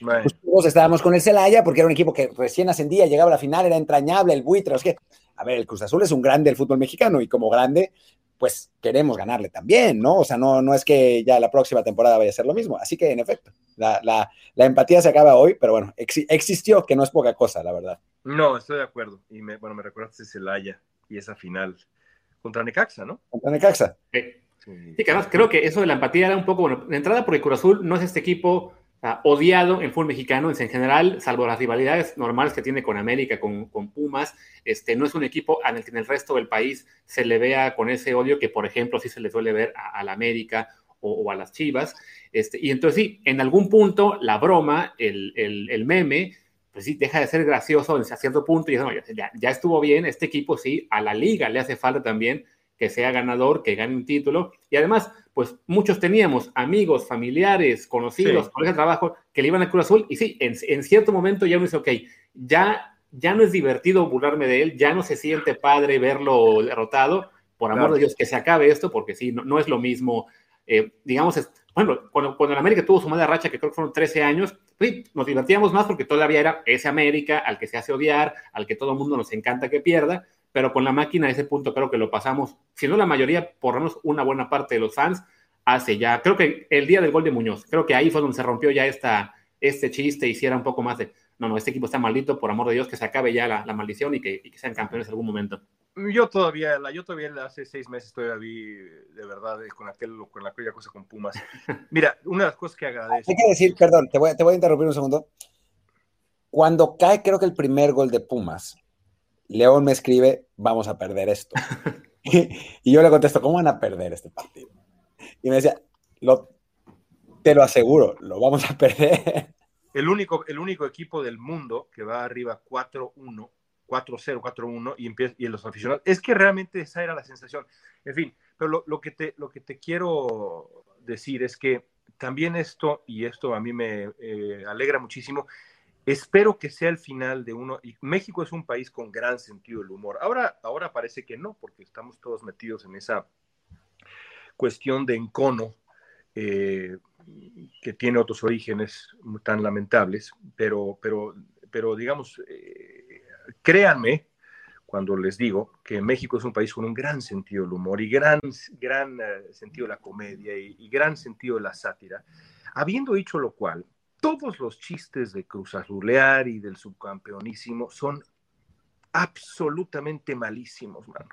todos estábamos con el Celaya porque era un equipo que recién ascendía, llegaba a la final, era entrañable, el buitre, es que, a ver, el Cruz Azul es un grande del fútbol mexicano y como grande, pues queremos ganarle también, ¿no? O sea, no, no es que ya la próxima temporada vaya a ser lo mismo. Así que, en efecto, la, empatía se acaba hoy, pero bueno, existió, que no es poca cosa, la verdad. No, estoy de acuerdo. Y me, bueno, me recordaste Celaya y esa final contra Necaxa, ¿no? Contra Necaxa. Sí. Sí, que además creo que eso de la empatía era un poco, bueno, de entrada porque Cruz Azul no es este equipo odiado en fútbol mexicano en general, salvo las rivalidades normales que tiene con América, con, Pumas, este, no es un equipo en el que en el resto del país se le vea con ese odio que, por ejemplo, sí se le suele ver a, la América o, a las Chivas. Este, y entonces sí, en algún punto la broma, el, el, meme, pues sí, deja de ser gracioso a cierto punto y ya, ya estuvo bien, este equipo sí, a la liga le hace falta también que sea ganador, que gane un título. Y además, pues muchos teníamos amigos, familiares, conocidos, colegas de trabajo que le iban a Cruz Azul. Y sí, en, cierto momento ya uno dice, ok, ya, ya no es divertido burlarme de él, ya no se siente padre verlo derrotado. Por amor de Dios, que se acabe esto, porque sí, no, es lo mismo. Eh, digamos, bueno, cuando, cuando el América tuvo su mala racha, que creo que fueron 13 años, sí, nos divertíamos más porque todavía era ese América al que se hace odiar, al que todo el mundo nos encanta que pierda, pero con la máquina a ese punto creo que lo pasamos, si no la mayoría, por lo menos una buena parte de los fans, hace ya, creo que el día del gol de Muñoz, creo que ahí fue donde se rompió ya esta, este chiste, hiciera un poco más de, no, no, este equipo está maldito, por amor de Dios, que se acabe ya la, maldición y que, sean campeones en algún momento. Yo todavía, la, yo todavía hace seis meses todavía vi de verdad eh, con aquel, con aquella cosa con Pumas. Mira, una de las cosas que agradezco. Hay que decir, perdón, te voy, te voy a interrumpir un segundo. Cuando cae, creo que el primer gol de Pumas, León me escribe, vamos a perder esto. y yo le contesto, ¿cómo van a perder este partido? Y me decía, te lo aseguro, lo vamos a perder. El único, el único equipo del mundo que va arriba 4-1, 4-0, 4-1 y, empieza, y los aficionados. Es que realmente esa era la sensación. En fin, pero lo, que, te, lo que te quiero decir es que también esto, y esto a mí me eh, alegra muchísimo, espero que sea el final de uno. Y México es un país con gran sentido del humor. Ahora, ahora parece que no, porque estamos todos metidos en esa cuestión de encono eh, que tiene otros orígenes tan lamentables, pero, pero, pero digamos, eh, créanme cuando les digo que México es un país con un gran sentido del humor y gran, gran eh, sentido de la comedia y, gran sentido de la sátira. Habiendo dicho lo cual, todos los chistes de Cruz Azulear y del subcampeonísimo son absolutamente malísimos, mano.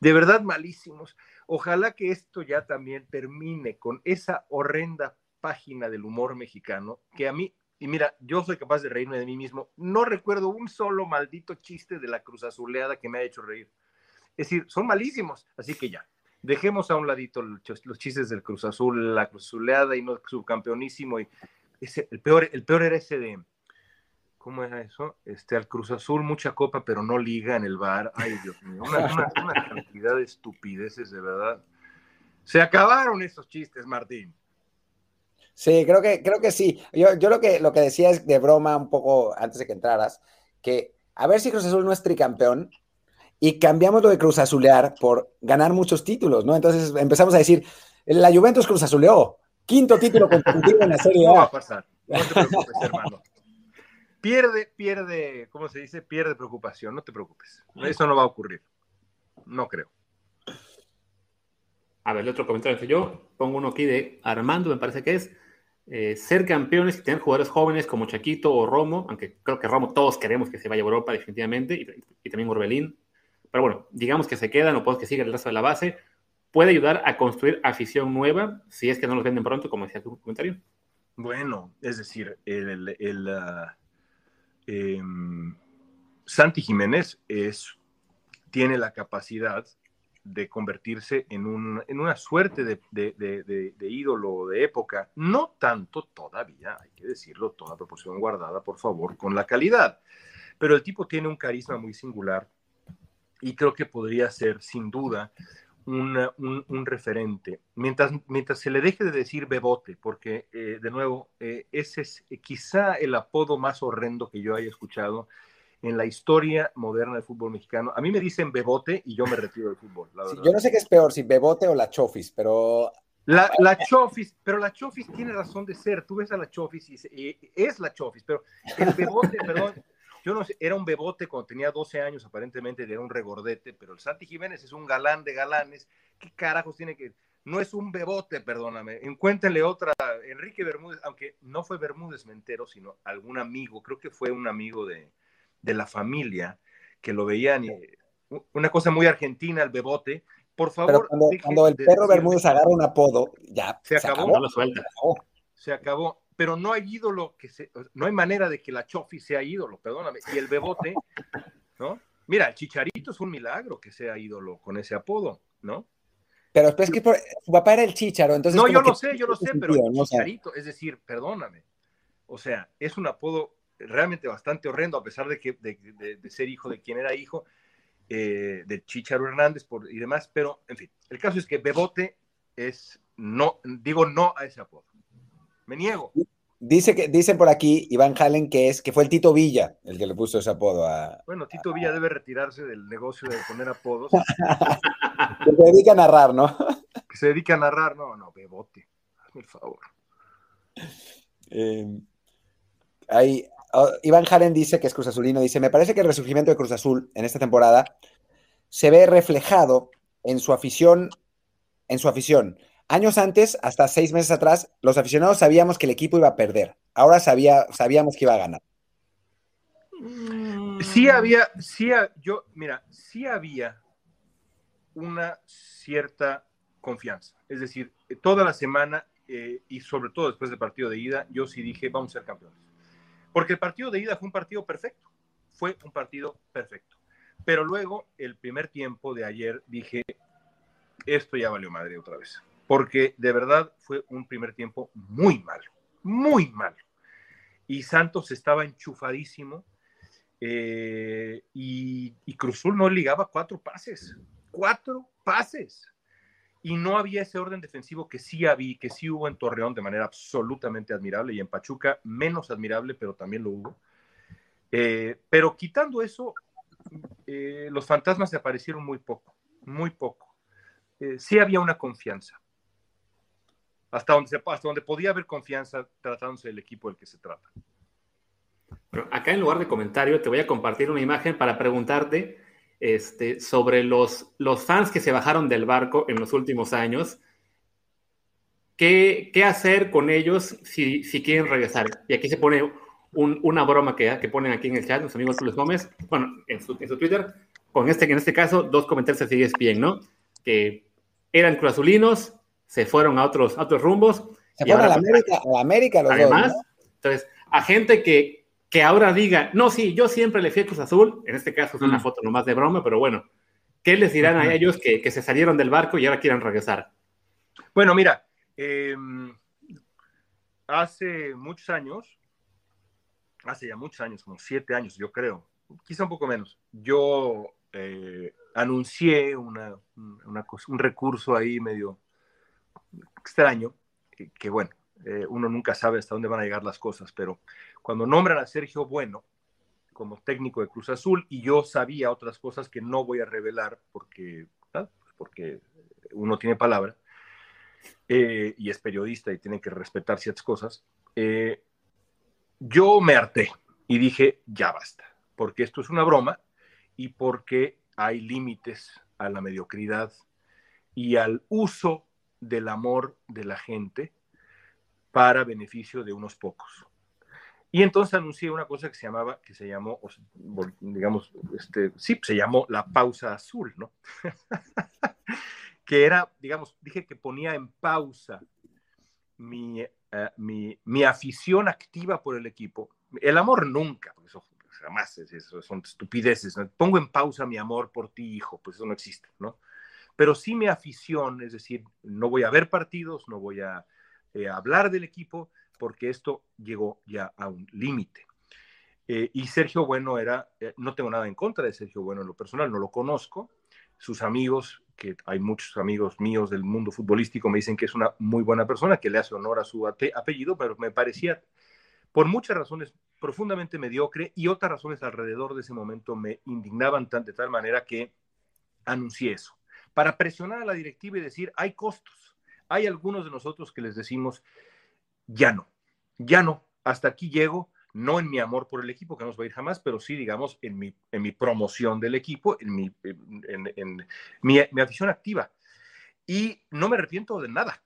De verdad malísimos. Ojalá que esto ya también termine con esa horrenda página del humor mexicano que a mí, y mira, yo soy capaz de reírme de mí mismo, no recuerdo un solo maldito chiste de la cruz azuleada que me ha hecho reír. Es decir, son malísimos, así que ya, dejemos a un ladito los chistes del Cruz Azul, la Cruz Azuleada y no subcampeonísimo. Y ese, el, peor, el peor era ese de, ¿cómo era eso? Este, al Cruz Azul mucha copa, pero no liga en el bar. Ay, Dios mío, una, una, cantidad de estupideces, de verdad. Se acabaron esos chistes, Martín. Sí, creo que, creo que sí. Yo, yo lo, que, lo que decía es de broma un poco antes de que entraras, que a ver si Cruz Azul no es tricampeón y cambiamos lo de Cruz Azulear por ganar muchos títulos, ¿no? Entonces empezamos a decir, la Juventus Cruz Azuleó, quinto título consecutivo en la Serie A. No va a pasar, no te preocupes, hermano pierde, pierde, ¿cómo se dice? Pierde preocupación, no te preocupes. Eso no va a ocurrir. No creo. A ver, el otro comentario que yo pongo uno aquí de Armando, me parece que es eh, ser campeones y tener jugadores jóvenes como Chaquito o Romo, aunque creo que Romo todos queremos que se vaya a Europa definitivamente, y, también Orbelín. Pero bueno, digamos que se quedan o puede que siga el resto de la base, puede ayudar a construir afición nueva si es que no los venden pronto, como decía tu comentario. Bueno, es decir, el, el, Em, Santi Jiménez es, tiene la capacidad de convertirse en, una suerte de, ídolo de época, no tanto todavía, hay que decirlo, toda proporción guardada, por favor, con la calidad, pero el tipo tiene un carisma muy singular y creo que podría ser, sin duda, un, referente. Mientras, mientras se le deje de decir bebote, porque eh, de nuevo, eh, ese es eh, quizá el apodo más horrendo que yo haya escuchado en la historia moderna del fútbol mexicano. A mí me dicen bebote y yo me retiro del fútbol. yo no sé qué es peor, si bebote o la chofis, pero... La, la chofis, pero la chofis tiene razón de ser. Tú ves a la chofis y es la chofis, pero el bebote, perdón, yo no sé, era un bebote cuando tenía 12 años, aparentemente era un regordete, pero el Santi Jiménez es un galán de galanes. ¿Qué carajos tiene que.? No es un bebote, perdóname. Encuéntrenle otra. Enrique Bermúdez, aunque no fue Bermúdez Mentero, sino algún amigo, creo que fue un amigo de, la familia, que lo veían. Y, una cosa muy argentina, el bebote. Por favor. cuando, el perro Bermúdez agarra un apodo, ya. Se, acabó. Se acabó pero no hay ídolo que se, no hay manera de que la Chofi sea ídolo, perdóname. Y el Bebote, ¿no? Mira, el Chicharito es un milagro que sea ídolo con ese apodo, ¿no? Pero es que su papá era el Chicharo, entonces. No, yo lo sé, yo lo sé, pero el Chicharito, es decir, perdóname. O sea, es un apodo realmente bastante horrendo, a pesar de, que, de, ser hijo de quien era hijo, eh, de Chicharo Hernández por, y demás, pero en fin, el caso es que Bebote es, no, digo no a ese apodo. Me niego. Dice que, dicen por aquí, Iván Halen, que es que fue el Tito Villa el que le puso ese apodo a. Bueno, Tito Villa debe retirarse del negocio de poner apodos. que se dedica a narrar, ¿no? que se dedica a narrar, no, no, bebote. Hazme el favor. Eh, oh, Iván Halen dice que es Cruz Azulino, dice, me parece que el resurgimiento de Cruz Azul en esta temporada se ve reflejado en su afición, en su afición. Años antes, hasta seis meses atrás, los aficionados sabíamos que el equipo iba a perder. Ahora sabía, sabíamos que iba a ganar. Sí había, sí, yo, mira, sí había una cierta confianza. Es decir, toda la semana eh, y sobre todo después del partido de ida, yo sí dije, vamos a ser campeones. Porque el partido de ida fue un partido perfecto. Fue un partido perfecto. Pero luego, el primer tiempo de ayer, dije, esto ya valió madre otra vez. Porque de verdad fue un primer tiempo muy malo, muy malo. Y Santos estaba enchufadísimo eh, y, Cruzul no ligaba cuatro pases, cuatro pases. Y no había ese orden defensivo que sí había, que sí hubo en Torreón de manera absolutamente admirable y en Pachuca menos admirable, pero también lo hubo. Eh, pero quitando eso, eh, los fantasmas se aparecieron muy poco, muy poco. Sí había una confianza. Hasta donde, se, hasta donde podía haber confianza tratándose del equipo del que se trata. acá en lugar de comentario te voy a compartir una imagen para preguntarte este, sobre los, los fans que se bajaron del barco en los últimos años. ¿Qué, qué hacer con ellos si, si, quieren regresar? Y aquí se pone un, una broma que, que, ponen aquí en el chat, los amigos Luis Gómez, bueno, en su, en su Twitter, con este, en este caso, dos comentarios de bien, ¿no? Que eran cruzazulinos, se fueron a otros, a otros rumbos. Se fueron a la América, a la América los Además, dos, ¿no? entonces, a gente que, que ahora diga, no, sí, yo siempre le fui a Cruz Azul, en este caso es una mm. foto nomás de broma, pero bueno, ¿qué les dirán a ellos que, que, se salieron del barco y ahora quieran regresar? Bueno, mira, eh, hace muchos años, hace ya muchos años, como siete años, yo creo, quizá un poco menos, yo eh, anuncié una, una cosa, un recurso ahí medio extraño, que, bueno, eh, uno nunca sabe hasta dónde van a llegar las cosas, pero cuando nombran a Sergio Bueno como técnico de Cruz Azul y yo sabía otras cosas que no voy a revelar porque, ¿ah? porque uno tiene palabra eh, y es periodista y tiene que respetar ciertas cosas, eh, yo me harté y dije, ya basta, porque esto es una broma y porque hay límites a la mediocridad y al uso del amor de la gente para beneficio de unos pocos. Y entonces anuncié una cosa que se llamaba, que se llamó, digamos, este, sí, se llamó la pausa azul, ¿no? que era, digamos, dije que ponía en pausa mi, uh, mi, mi, afición activa por el equipo. El amor nunca, eso jamás, eso son estupideces. ¿no? Pongo en pausa mi amor por ti, hijo, pues eso no existe, ¿no? Pero sí mi afición, es decir, no voy a ver partidos, no voy a eh, hablar del equipo, porque esto llegó ya a un límite. Eh, y Sergio Bueno era, eh, no tengo nada en contra de Sergio Bueno en lo personal, no lo conozco. Sus amigos, que hay muchos amigos míos del mundo futbolístico, me dicen que es una muy buena persona, que le hace honor a su apellido, pero me parecía, por muchas razones, profundamente mediocre y otras razones alrededor de ese momento me indignaban de tal manera que anuncié eso, para presionar a la directiva y decir, hay costos hay algunos de nosotros que les decimos, ya no, ya no, hasta aquí llego, no en mi amor por el equipo, que no nos va a ir jamás, pero sí, digamos, en mi, en mi promoción del equipo, en, mi, en, mi, mi, afición activa. Y no me arrepiento de nada.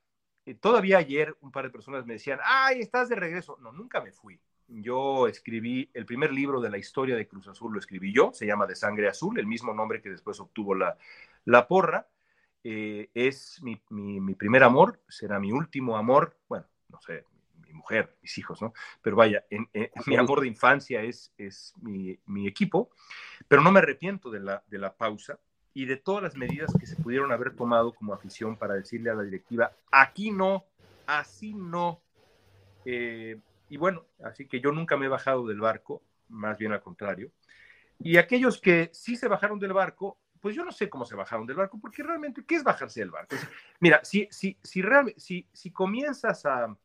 Todavía ayer un par de personas me decían, ay, estás de regreso. No, nunca me fui. Yo escribí el primer libro de la historia de Cruz Azul, lo escribí yo, se llama De Sangre Azul, el mismo nombre que después obtuvo la, la porra eh, es mi, mi, mi, primer amor, será mi último amor, bueno, no sé, mi mujer, mis hijos, ¿no? Pero vaya, en, en, mi amor de infancia es, es mi, mi, equipo, pero no me arrepiento de la, de la pausa y de todas las medidas que se pudieron haber tomado como afición para decirle a la directiva, aquí no, así no. Eh, y bueno, así que yo nunca me he bajado del barco, más bien al contrario. Y aquellos que sí se bajaron del barco, pues yo no sé cómo se bajaron del barco, porque realmente, ¿qué es bajarse del barco? Mira, si, si, si, realmente, si, si comienzas a,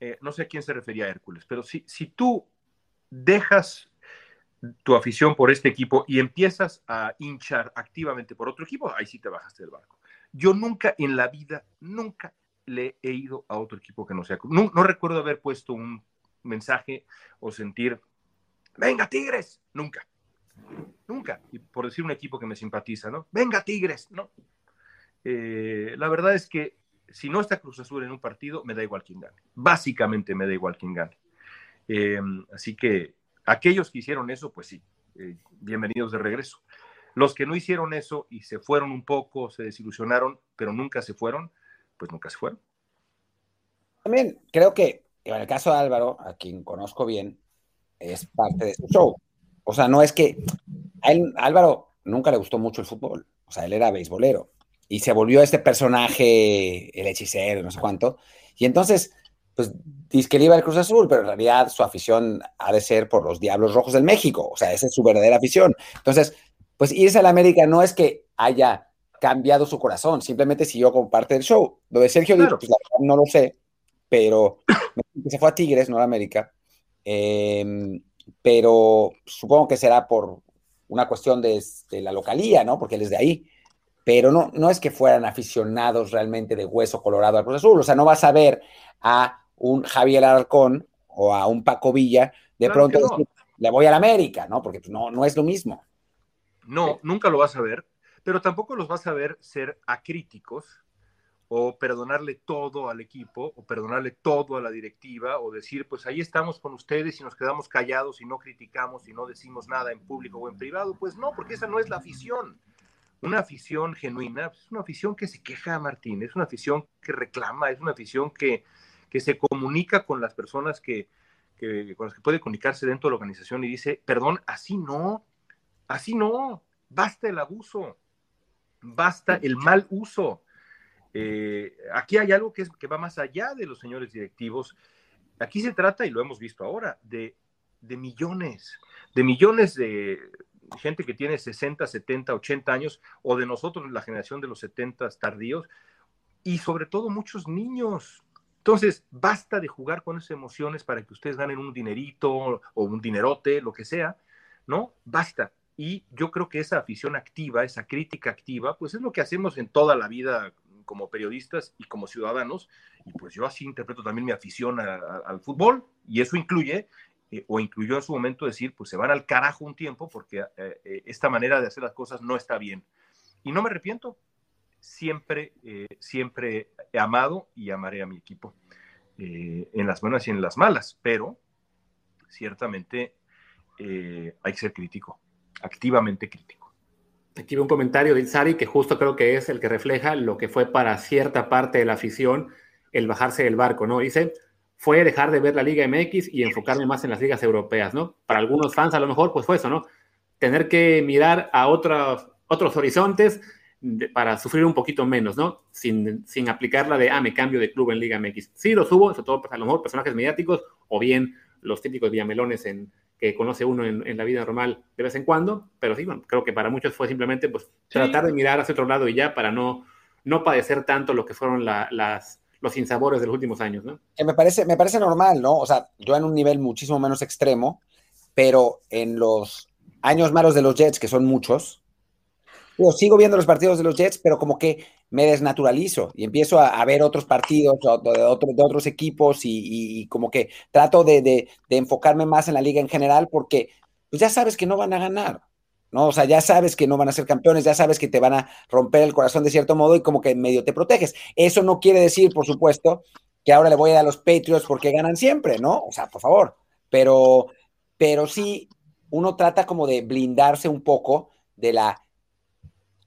eh, no sé a quién se refería Hércules, pero si, si tú dejas tu afición por este equipo y empiezas a hinchar activamente por otro equipo, ahí sí te bajaste del barco. Yo nunca en la vida, nunca le he ido a otro equipo que no sea. No, no recuerdo haber puesto un mensaje o sentir, venga Tigres, nunca. Nunca. Y por decir un equipo que me simpatiza, ¿no? Venga, Tigres, ¿no? Eh, la verdad es que si no está Cruz Azul en un partido, me da igual quién gane. Básicamente me da igual quién gane. Eh, así que aquellos que hicieron eso, pues sí, eh, bienvenidos de regreso. Los que no hicieron eso y se fueron un poco, se desilusionaron, pero nunca se fueron, pues nunca se fueron. También creo que en el caso de Álvaro, a quien conozco bien, es parte de su show. O sea, no es que Álvaro nunca le gustó mucho el fútbol. O sea, él era beisbolero. Y se volvió este personaje, el hechicero, no sé cuánto. Y entonces, pues dice que él iba al Cruz Azul, pero en realidad su afición ha de ser por los Diablos Rojos del México. O sea, esa es su verdadera afición. Entonces, pues irse a la América no es que haya cambiado su corazón, simplemente siguió como parte del show. Lo de Sergio pues, no lo sé, pero se fue a Tigres, no a América. Em, pero supongo que será por una cuestión de, la localía, ¿no? Porque él es de ahí. Pero no, no es que fueran aficionados realmente de hueso colorado al Cruz Azul. O sea, no vas a ver a un Javier Alarcón o a un Paco Villa de pronto le voy a la América, ¿no? Porque pues, no, no es lo mismo. No, nunca lo vas a ver pero tampoco los vas a ver ser acríticos o perdonarle todo al equipo o perdonarle todo a la directiva o decir, pues ahí estamos con ustedes y nos quedamos callados y no criticamos y no decimos nada en público o en privado. Pues no, porque esa no es la afición. Una afición genuina pues, es una afición que se queja, Martín, es una afición que reclama, es una afición que, que se comunica con las personas que, que, con las que puede comunicarse dentro de la organización y dice, perdón, así no, así no, basta el abuso basta el mal uso. Eh, aquí hay algo que, es, que va más allá de los señores directivos. Aquí se trata, y lo hemos visto ahora, de, millones, de millones de gente que tiene 60, 70, 80 años, o de nosotros, la generación de los 70 tardíos, y sobre todo muchos niños. Entonces, basta de jugar con esas emociones para que ustedes ganen un dinerito o un dinerote, lo que sea, ¿no? Basta. Y yo creo que esa afición activa, esa crítica activa, pues es lo que hacemos en toda la vida como periodistas y como ciudadanos. Y pues yo así interpreto también mi afición al fútbol. Y eso incluye, eh, o incluyó en su momento decir, pues se van al carajo un tiempo porque eh, eh, esta manera de hacer las cosas no está bien. Y no me arrepiento. Siempre, siempre he amado y amaré a mi equipo. en las buenas y en las malas. Pero ciertamente hay que ser crítico activamente crítico. Aquí veo un comentario de Sari que justo creo que es el que refleja lo que fue para cierta parte de la afición el bajarse del barco, ¿no? Dice, fue dejar de ver la Liga MX y enfocarme más en las ligas europeas, ¿no? Para algunos fans a lo mejor pues fue eso, ¿no? Tener que mirar a otros, otros horizontes para sufrir un poquito menos, ¿no? Sin, sin aplicar de, ah, me cambio de club en Liga MX. Sí, lo subo, sobre todo pues, a lo mejor personajes mediáticos o bien los típicos viamelones en, que conoce uno en, la vida normal de vez en cuando, pero sí, bueno, creo que para muchos fue simplemente pues tratar de mirar hacia otro lado y ya para no, no padecer tanto lo que fueron las, los insabores de los últimos años, ¿no? Que me parece, me parece normal, ¿no? O sea, yo en un nivel muchísimo menos extremo, pero en los años malos de los Jets, que son muchos, yo sigo viendo los partidos de los Jets, pero como que me desnaturalizo y empiezo a, ver otros partidos de, otros equipos y, como que trato de, enfocarme más en la liga en general porque pues ya sabes que no van a ganar, ¿no? O sea, ya sabes que no van a ser campeones, ya sabes que te van a romper el corazón de cierto modo y como que medio te proteges. Eso no quiere decir, por supuesto, que ahora le voy a dar a los Patriots porque ganan siempre, ¿no? O sea, por favor, pero, pero sí, uno trata como de blindarse un poco de la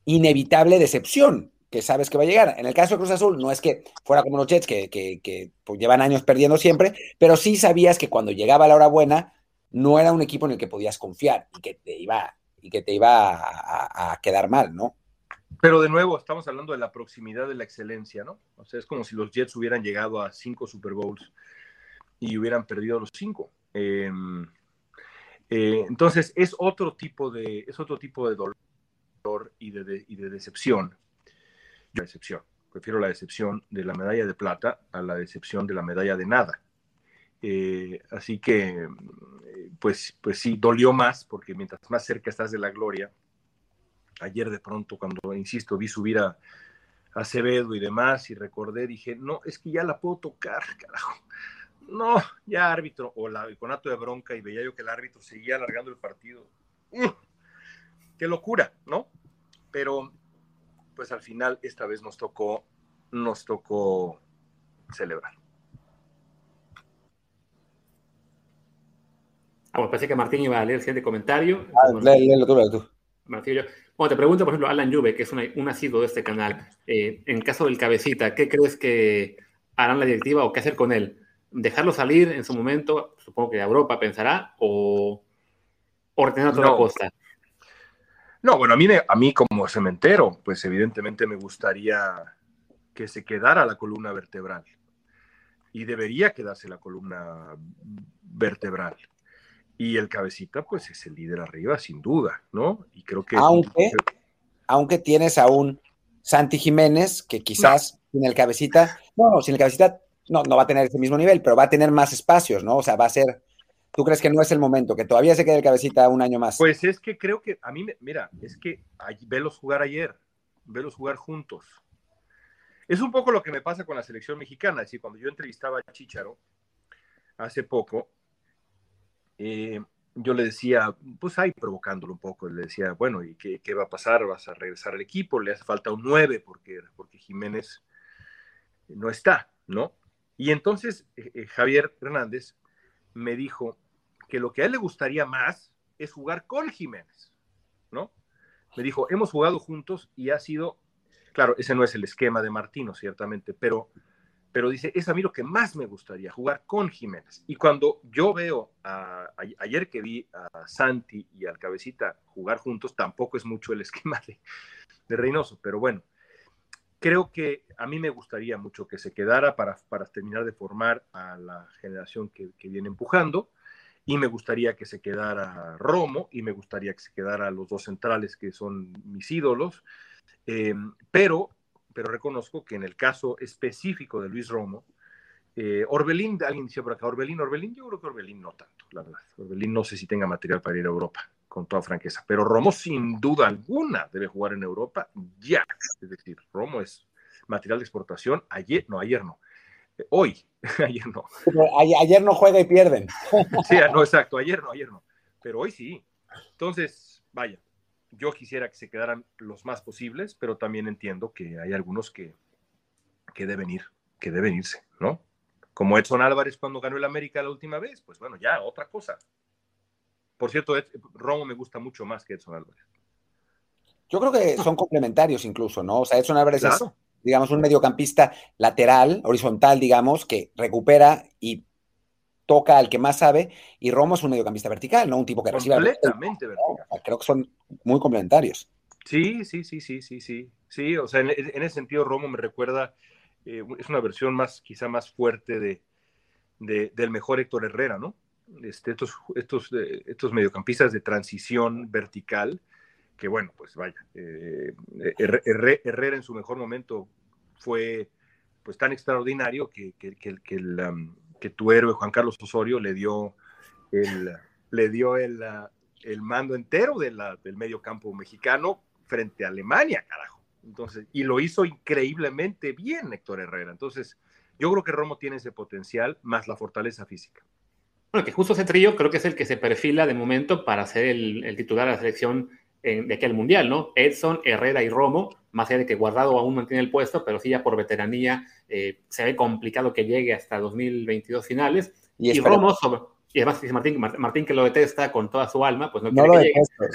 inevitable decepción, que sabes que va a llegar. En el caso de Cruz Azul, no es que fuera como los Jets, que, pues, llevan años perdiendo siempre, pero sí sabías que cuando llegaba la hora buena, no era un equipo en el que podías confiar y que te iba, y que te iba a, quedar mal, ¿no? Pero de nuevo, estamos hablando de la proximidad de la excelencia, ¿no? O sea, es como si los Jets hubieran llegado a cinco Super Bowls y hubieran perdido los cinco. Em, eh, entonces, es otro tipo de, es otro tipo de dolor y de, decepción la decepción. Prefiero la decepción de la medalla de plata a la decepción de la medalla de nada. Eh, así que, pues, pues sí, dolió más porque mientras más cerca estás de la gloria, ayer de pronto cuando, insisto, vi subir a, Acevedo y demás y recordé, dije, no, es que ya la puedo tocar, carajo. No, ya árbitro, o la, el conato de bronca y veía yo que el árbitro seguía alargando el partido. qué locura, ¿no? Pero pues al final esta vez nos tocó, nos tocó celebrar. Ah, bueno, parece que Martín iba a leer el siguiente comentario. Ah, léelo tú, léelo tú. Martín, yo. Bueno, te pregunto, por ejemplo, Alan Juve, que es un asiduo de este canal. Eh, en caso del cabecita, ¿qué crees que harán la directiva o qué hacer con él? ¿Dejarlo salir en su momento? Supongo que Europa pensará, o, ordenar toda la costa. No, bueno, a mí, a mí como cementero, pues evidentemente me gustaría que se quedara la columna vertebral. Y debería quedarse la columna vertebral. Y el cabecita, pues es el líder arriba, sin duda, ¿no? Y creo que... Aunque, aunque tienes a un Santi Jiménez, que quizás sin el cabecita, no, sin el cabecita no, no va a tener ese mismo nivel, pero va a tener más espacios, ¿no? O sea, va a ser ¿Tú crees que no es el momento, que todavía se quede el cabecita un año más? Pues es que creo que a mí, mira, es que velos jugar ayer, velos jugar juntos. Es un poco lo que me pasa con la selección mexicana. Es decir, cuando yo entrevistaba a Chicharo hace poco, eh, yo le decía, pues ahí provocándolo un poco, le decía, bueno, ¿y qué, va a pasar? ¿Vas a regresar al equipo? Le hace falta un 9 porque, porque Jiménez no está, ¿no? Y entonces eh, eh, Javier Hernández me dijo, que lo que a él le gustaría más es jugar con Jiménez, ¿no? Me dijo, hemos jugado juntos y ha sido, claro, ese no es el esquema de Martino, ciertamente, pero, pero dice, es a mí lo que más me gustaría, jugar con Jiménez. Y cuando yo veo, ayer que vi a Santi y al Cabecita jugar juntos, tampoco es mucho el esquema de, Reynoso, pero bueno, creo que a mí me gustaría mucho que se quedara para, para terminar de formar a la generación que viene empujando y me gustaría que se quedara Romo y me gustaría que se quedara los dos centrales que son mis ídolos, em, pero, pero reconozco que en el caso específico de Luis Romo, eh, Orbelín, alguien decía por acá, Orbelín, Orbelín, yo creo que Orbelín no tanto, la verdad. Orbelín no sé si tenga material para ir a Europa, con toda franqueza, pero Romo sin duda alguna debe jugar en Europa ya. Es decir, Romo es material de exportación ayer, no, ayer no, hoy, ayer no. Ayer, no juega y pierden. Sí, no, exacto, ayer no, ayer no. Pero hoy sí. Entonces, vaya, yo quisiera que se quedaran los más posibles, pero también entiendo que hay algunos que, que deben ir, que deben irse, ¿no? Como Edson Álvarez cuando ganó el América la última vez, pues bueno, ya, otra cosa. Por cierto, Romo me gusta mucho más que Edson Álvarez. Yo creo que son complementarios incluso, ¿no? O sea, Edson Álvarez es digamos, un mediocampista lateral, horizontal, digamos, que recupera y toca al que más sabe, y Romo es un mediocampista vertical, ¿no? Un tipo que recibe. Completamente vertical. Creo que son muy complementarios. Sí, sí, sí, sí, sí, sí. Sí, o sea, en, ese sentido Romo me recuerda, eh, es una versión más, quizá más fuerte de, del mejor Héctor Herrera, ¿no? Este, estos, estos, eh, estos mediocampistas de transición vertical, que bueno, pues vaya, eh, Herrera en su mejor momento fue pues tan extraordinario que, que, que, que, tu héroe Juan Carlos Osorio le dio el, le dio el, uh, el mando entero del medio campo mexicano frente a Alemania, carajo. Entonces, y lo hizo increíblemente bien Héctor Herrera. Entonces, yo creo que Romo tiene ese potencial más la fortaleza física. Bueno, que justo ese trío creo que es el que se perfila de momento para ser el titular de la selección de aquel mundial, ¿no? Edson, Herrera y Romo, más allá de que Guardado aún mantiene el puesto, pero sí ya por veteranía eh, se ve complicado que llegue hasta 2022 finales. Y, Romo, sobre, y además dice Martín, Martín que lo detesta con toda su alma, pues no, no lo detesto,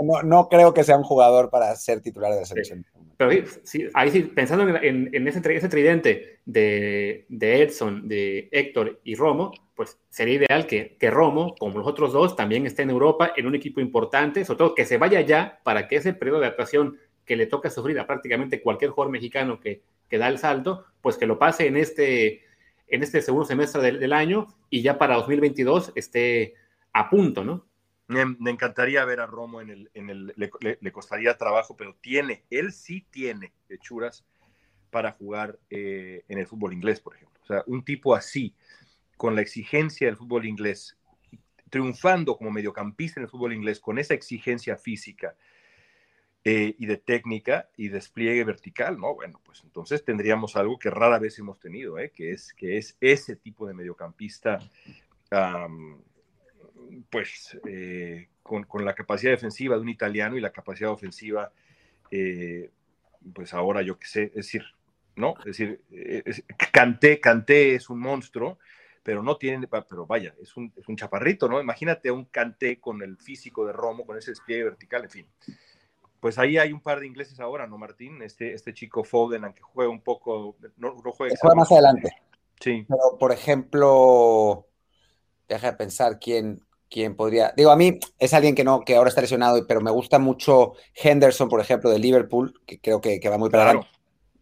no, no, creo que sea un jugador para ser titular de la selección. Pero sí, ahí sí, pensando en, ese, ese, tridente de, de, Edson, de Héctor y Romo, pues sería ideal que, que, Romo, como los otros dos, también esté en Europa en un equipo importante, sobre todo que se vaya ya para que ese periodo de adaptación que le toca sufrir a prácticamente cualquier jugador mexicano que, que da el salto, pues que lo pase en este en este segundo semestre del, año y ya para 2022 esté a punto, ¿no? Me, encantaría ver a Romo en el, en el le, costaría trabajo, pero tiene, él sí tiene hechuras para jugar eh, en el fútbol inglés, por ejemplo. O sea, un tipo así, con la exigencia del fútbol inglés, triunfando como mediocampista en el fútbol inglés, con esa exigencia física, eh, y de técnica y despliegue vertical, ¿no? Bueno, pues entonces tendríamos algo que rara vez hemos tenido, ¿eh? que, es, que es ese tipo de mediocampista, pues eh, con, con, la capacidad defensiva de un italiano y la capacidad ofensiva, pues ahora yo qué sé, es decir, ¿no? Es decir, Canté, Canté es un monstruo, pero no tiene, pero vaya, es un, es un chaparrito, ¿no? Imagínate a un Canté con el físico de Romo, con ese despliegue vertical, en fin pues ahí hay un par de ingleses ahora, ¿no, Martín? Este, este chico Foden, aunque juega un poco, no, juega. Juega más adelante. Sí. Pero, por ejemplo, deja de pensar quién, quién podría. Digo, a mí es alguien que no, que ahora está lesionado, pero me gusta mucho Henderson, por ejemplo, de Liverpool, que creo que, va muy para claro.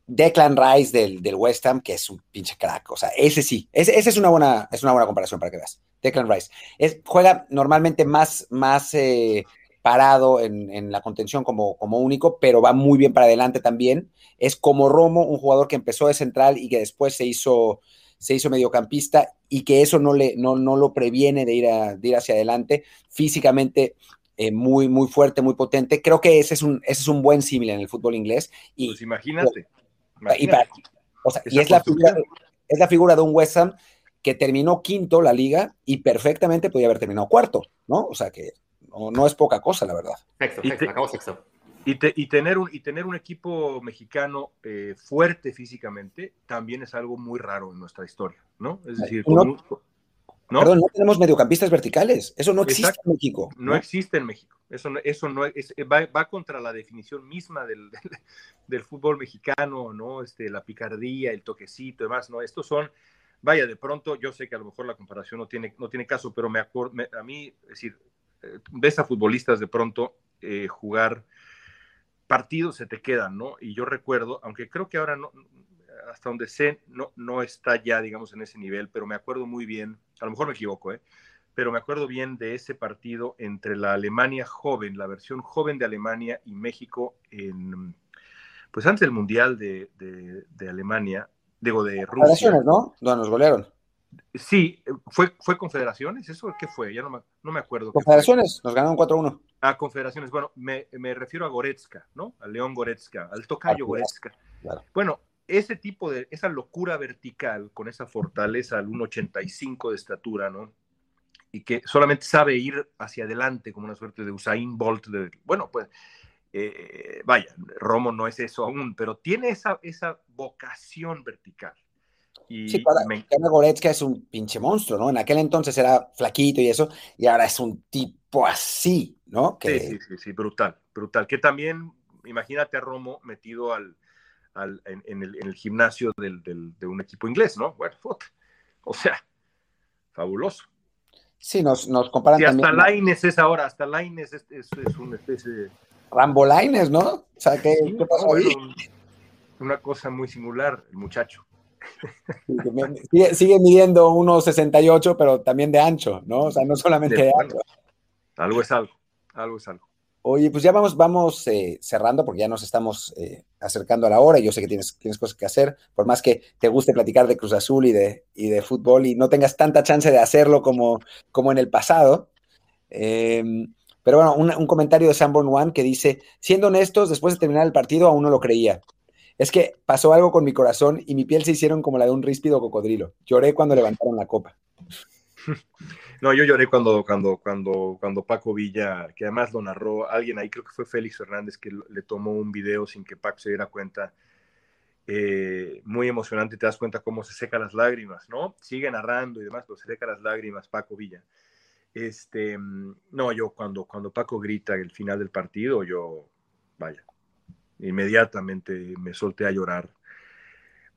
Declan Rice del, del, West Ham, que es un pinche crack. O sea, ese sí, ese, es, una buena, es una buena comparación para que veas. Declan Rice. Es, juega normalmente más, más eh, parado en, la contención como, como único, pero va muy bien para adelante también. Es como Romo, un jugador que empezó de central y que después se hizo, se hizo mediocampista y que eso no, le, no, no lo previene de ir, a, ir hacia adelante. Físicamente eh, muy, muy fuerte, muy potente. Creo que ese es un, ese es un buen símil en el fútbol inglés. Y, pues imagínate. Y, es, la figura, es la figura de un West Ham que terminó quinto la liga y perfectamente podía haber terminado cuarto, ¿no? O sea que no, es poca cosa, la verdad. Sexto, sexto, acabó sexto. Y, tener un, y tener un equipo mexicano eh, fuerte físicamente también es algo muy raro en nuestra historia, ¿no? Es decir, no, Perdón, no tenemos mediocampistas verticales. Eso no existe en México. No, existe en México. Eso, eso no es, va, contra la definición misma del, del, fútbol mexicano, ¿no? Este, la picardía, el toquecito, demás, ¿no? Estos son, vaya, de pronto, yo sé que a lo mejor la comparación no tiene, no tiene caso, pero me, acuerdo, a mí, es decir, ves a futbolistas de pronto eh, jugar partidos, se te quedan, ¿no? Y yo recuerdo, aunque creo que ahora no, hasta donde sé, no, no está ya, digamos, en ese nivel, pero me acuerdo muy bien, a lo mejor me equivoco, ¿eh? pero me acuerdo bien de ese partido entre la Alemania joven, la versión joven de Alemania y México en, pues antes del Mundial de, de, Alemania, digo, de Rusia. ¿no? Donde nos golearon. Sí, fue, fue Confederaciones, ¿eso qué fue? Ya no me, no me acuerdo. Confederaciones, nos ganaron 4-1. Ah, Confederaciones, bueno, me, me, refiero a Goretzka, ¿no? A León Goretzka, al tocayo Goretzka. Bueno, ese tipo de, esa locura vertical, con esa fortaleza al 1,85 de estatura, ¿no? Y que solamente sabe ir hacia adelante como una suerte de Usain Bolt. De, bueno, pues, eh, vaya, Romo no es eso aún, pero tiene esa, esa vocación vertical. Y sí, para me... Goretzka es un pinche monstruo, ¿no? En aquel entonces era flaquito y eso, y ahora es un tipo así, ¿no? Que... Sí, sí, sí, sí, brutal, brutal. Que también, imagínate a Romo metido al, en, el, gimnasio de un equipo inglés, ¿no? Bueno, o sea, fabuloso. Sí, nos, nos comparan. Y hasta Laines es ahora, hasta Laines es, es, una especie de. Rambo Laines, ¿no? O sea, ¿qué, pasó ahí? Una cosa muy singular, el muchacho. Sigue, sigue midiendo 1,68, pero también de ancho, ¿no? O sea, no solamente de, ancho. Algo es algo, algo es algo. Oye, pues ya vamos, vamos eh, cerrando porque ya nos estamos eh, acercando a la hora y yo sé que tienes, tienes cosas que hacer, por más que te guste platicar de Cruz Azul y de, y de fútbol y no tengas tanta chance de hacerlo como, como en el pasado. Em, pero bueno, un, comentario de Sanborn One que dice, siendo honestos, después de terminar el partido aún no lo creía. Es que pasó algo con mi corazón y mi piel se hicieron como la de un ríspido cocodrilo. Lloré cuando levantaron la copa. No, yo lloré cuando, cuando, cuando, cuando Paco Villa, que además lo narró alguien ahí, creo que fue Félix Fernández, que le tomó un video sin que Paco se diera cuenta. Eh, muy emocionante, te das cuenta cómo se seca las lágrimas, ¿no? Sigue narrando y demás, pero se seca las lágrimas Paco Villa. Este, no, yo cuando, cuando Paco grita el final del partido, yo, vaya, inmediatamente me solté a llorar,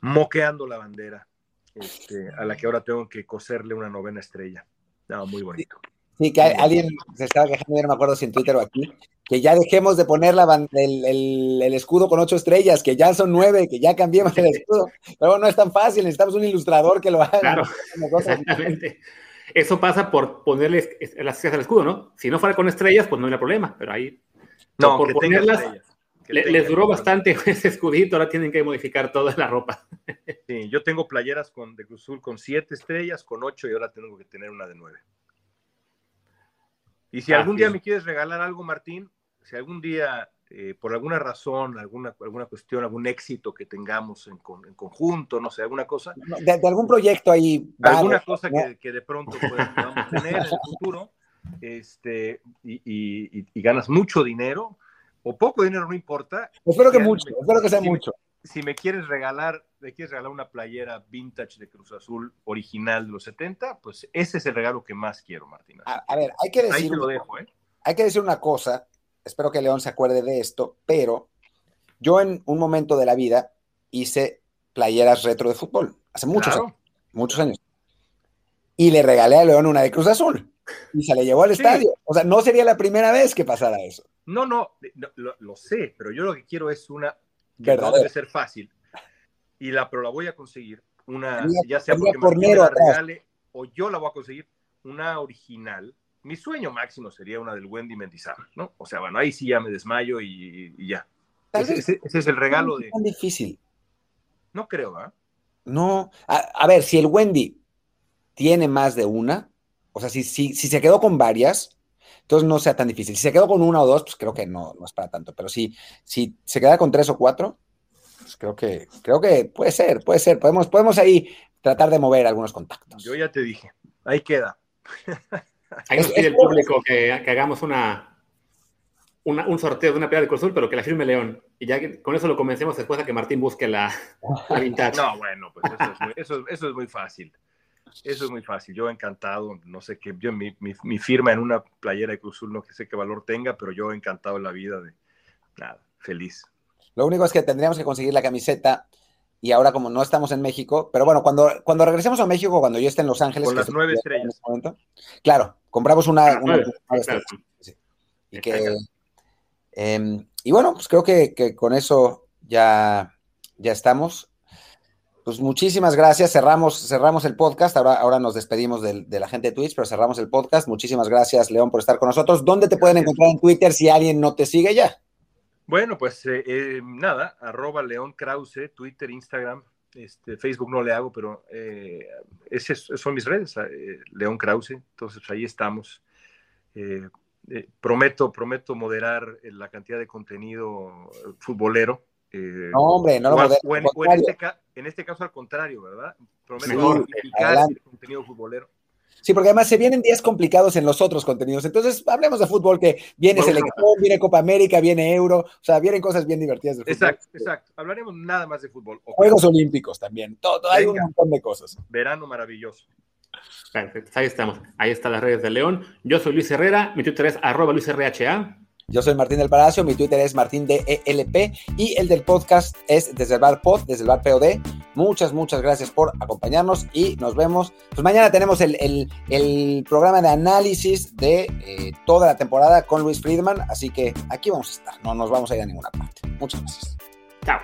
moqueando la bandera, este, a la que ahora tengo que coserle una novena estrella. No, muy bonito. Sí, que alguien se estaba quejando, no me acuerdo si en Twitter o aquí, que ya dejemos de poner la, el, el, escudo con ocho estrellas, que ya son nueve, que ya cambiemos el escudo. Pero no es tan fácil, necesitamos un ilustrador que lo haga. Claro, exactamente. Eso pasa por ponerle las estrellas al escudo, ¿no? Si no fuera con estrellas, pues no habría problema, pero ahí. No, por ponerlas. Les duró bastante ese escudito, ahora tienen que modificar toda la ropa. Sí, yo tengo playeras con, de Cruz Azul con siete estrellas, con ocho y ahora tengo que tener una de nueve. Y si algún día me quieres regalar algo, Martín, si algún día, eh, por alguna razón, alguna, alguna cuestión, algún éxito que tengamos en, conjunto, no sé, alguna cosa. De, algún proyecto ahí. Alguna cosa que, de pronto podamos tener en el futuro, este, y, ganas mucho dinero, o poco dinero, no importa. Espero que mucho, espero que sea mucho si me quieres regalar, me quieres regalar una playera vintage de Cruz Azul original de los 70, pues ese es el regalo que más quiero, Martín. A, ver, hay que decir. lo dejo, ¿eh? Hay que decir una cosa, espero que León se acuerde de esto, pero yo en un momento de la vida hice playeras retro de fútbol, hace muchos años, muchos años. Y le regalé a León una de Cruz Azul. Y se le llevó al estadio. O sea, no sería la primera vez que pasara eso. No, no, lo, sé, pero yo lo que quiero es una que no debe ser fácil. Y la, pero la voy a conseguir. Una, ya sea porque me la regale o yo la voy a conseguir, una original. Mi sueño máximo sería una del Wendy Mendizábal, ¿no? O sea, bueno, ahí sí ya me desmayo y, ya. Ese, es el regalo de. Es tan difícil. No creo, ¿ah? No. A, ver, si el Wendy tiene más de una, o sea, si, si, si se quedó con varias, entonces no sea tan difícil. Si se quedó con una o dos, pues creo que no, no es para tanto. Pero si, si se queda con tres o cuatro, pues creo que, creo que puede ser, puede ser. Podemos, podemos ahí tratar de mover algunos contactos. Yo ya te dije, ahí queda. Ahí nos pide el público que, hagamos una, un sorteo de una piedra de Cruzul, pero que la firme León. Y ya con eso lo convencemos después a que Martín busque la, vintage. No, bueno, pues eso es muy fácil. Eso es muy fácil. Yo encantado, no sé qué, yo mi, mi, firma en una playera de Cruzul no sé qué valor tenga, pero yo encantado en la vida de nada, feliz. Lo único es que tendríamos que conseguir la camiseta y ahora como no estamos en México, pero bueno, cuando, cuando regresemos a México, cuando yo esté en Los Ángeles. Con las nueve estrellas. Este claro, compramos una. Y, que, em, y bueno, pues creo que, que con eso ya, ya estamos pues muchísimas gracias. Cerramos, cerramos el podcast. Ahora, ahora nos despedimos de, la gente de Twitch, pero cerramos el podcast. Muchísimas gracias, León, por estar con nosotros. ¿Dónde te pueden encontrar en Twitter si alguien no te sigue ya? Bueno, pues eh, eh, nada, arroba León Krause, Twitter, Instagram, este, Facebook no le hago, pero eh, esas son mis redes, León Krause. Entonces ahí estamos. prometo, prometo moderar la cantidad de contenido futbolero eh, no, hombre, no lo o, en, este en, este caso al contrario, ¿verdad? Prometo el contenido futbolero. Sí, porque además se vienen días complicados en los otros contenidos. Entonces, hablemos de fútbol, que viene selección, viene Copa América, viene Euro, o sea, vienen cosas bien divertidas de fútbol. Exacto, exacto. Hablaremos nada más de fútbol. Juegos Olímpicos también, todo, hay un montón de cosas. Verano maravilloso. Perfecto, ahí estamos. Ahí están las redes de León. Yo soy Luis Herrera, mi Twitter es arroba LuisRHA. Yo soy Martín del Palacio, mi Twitter es Martín DELP y el del podcast es desde el bar pod, desde el bar POD. Muchas, muchas gracias por acompañarnos y nos vemos. Pues mañana tenemos el, programa de análisis de eh, toda la temporada con Luis Friedman, así que aquí vamos a estar, no nos vamos a ir a ninguna parte. Muchas gracias. Chao.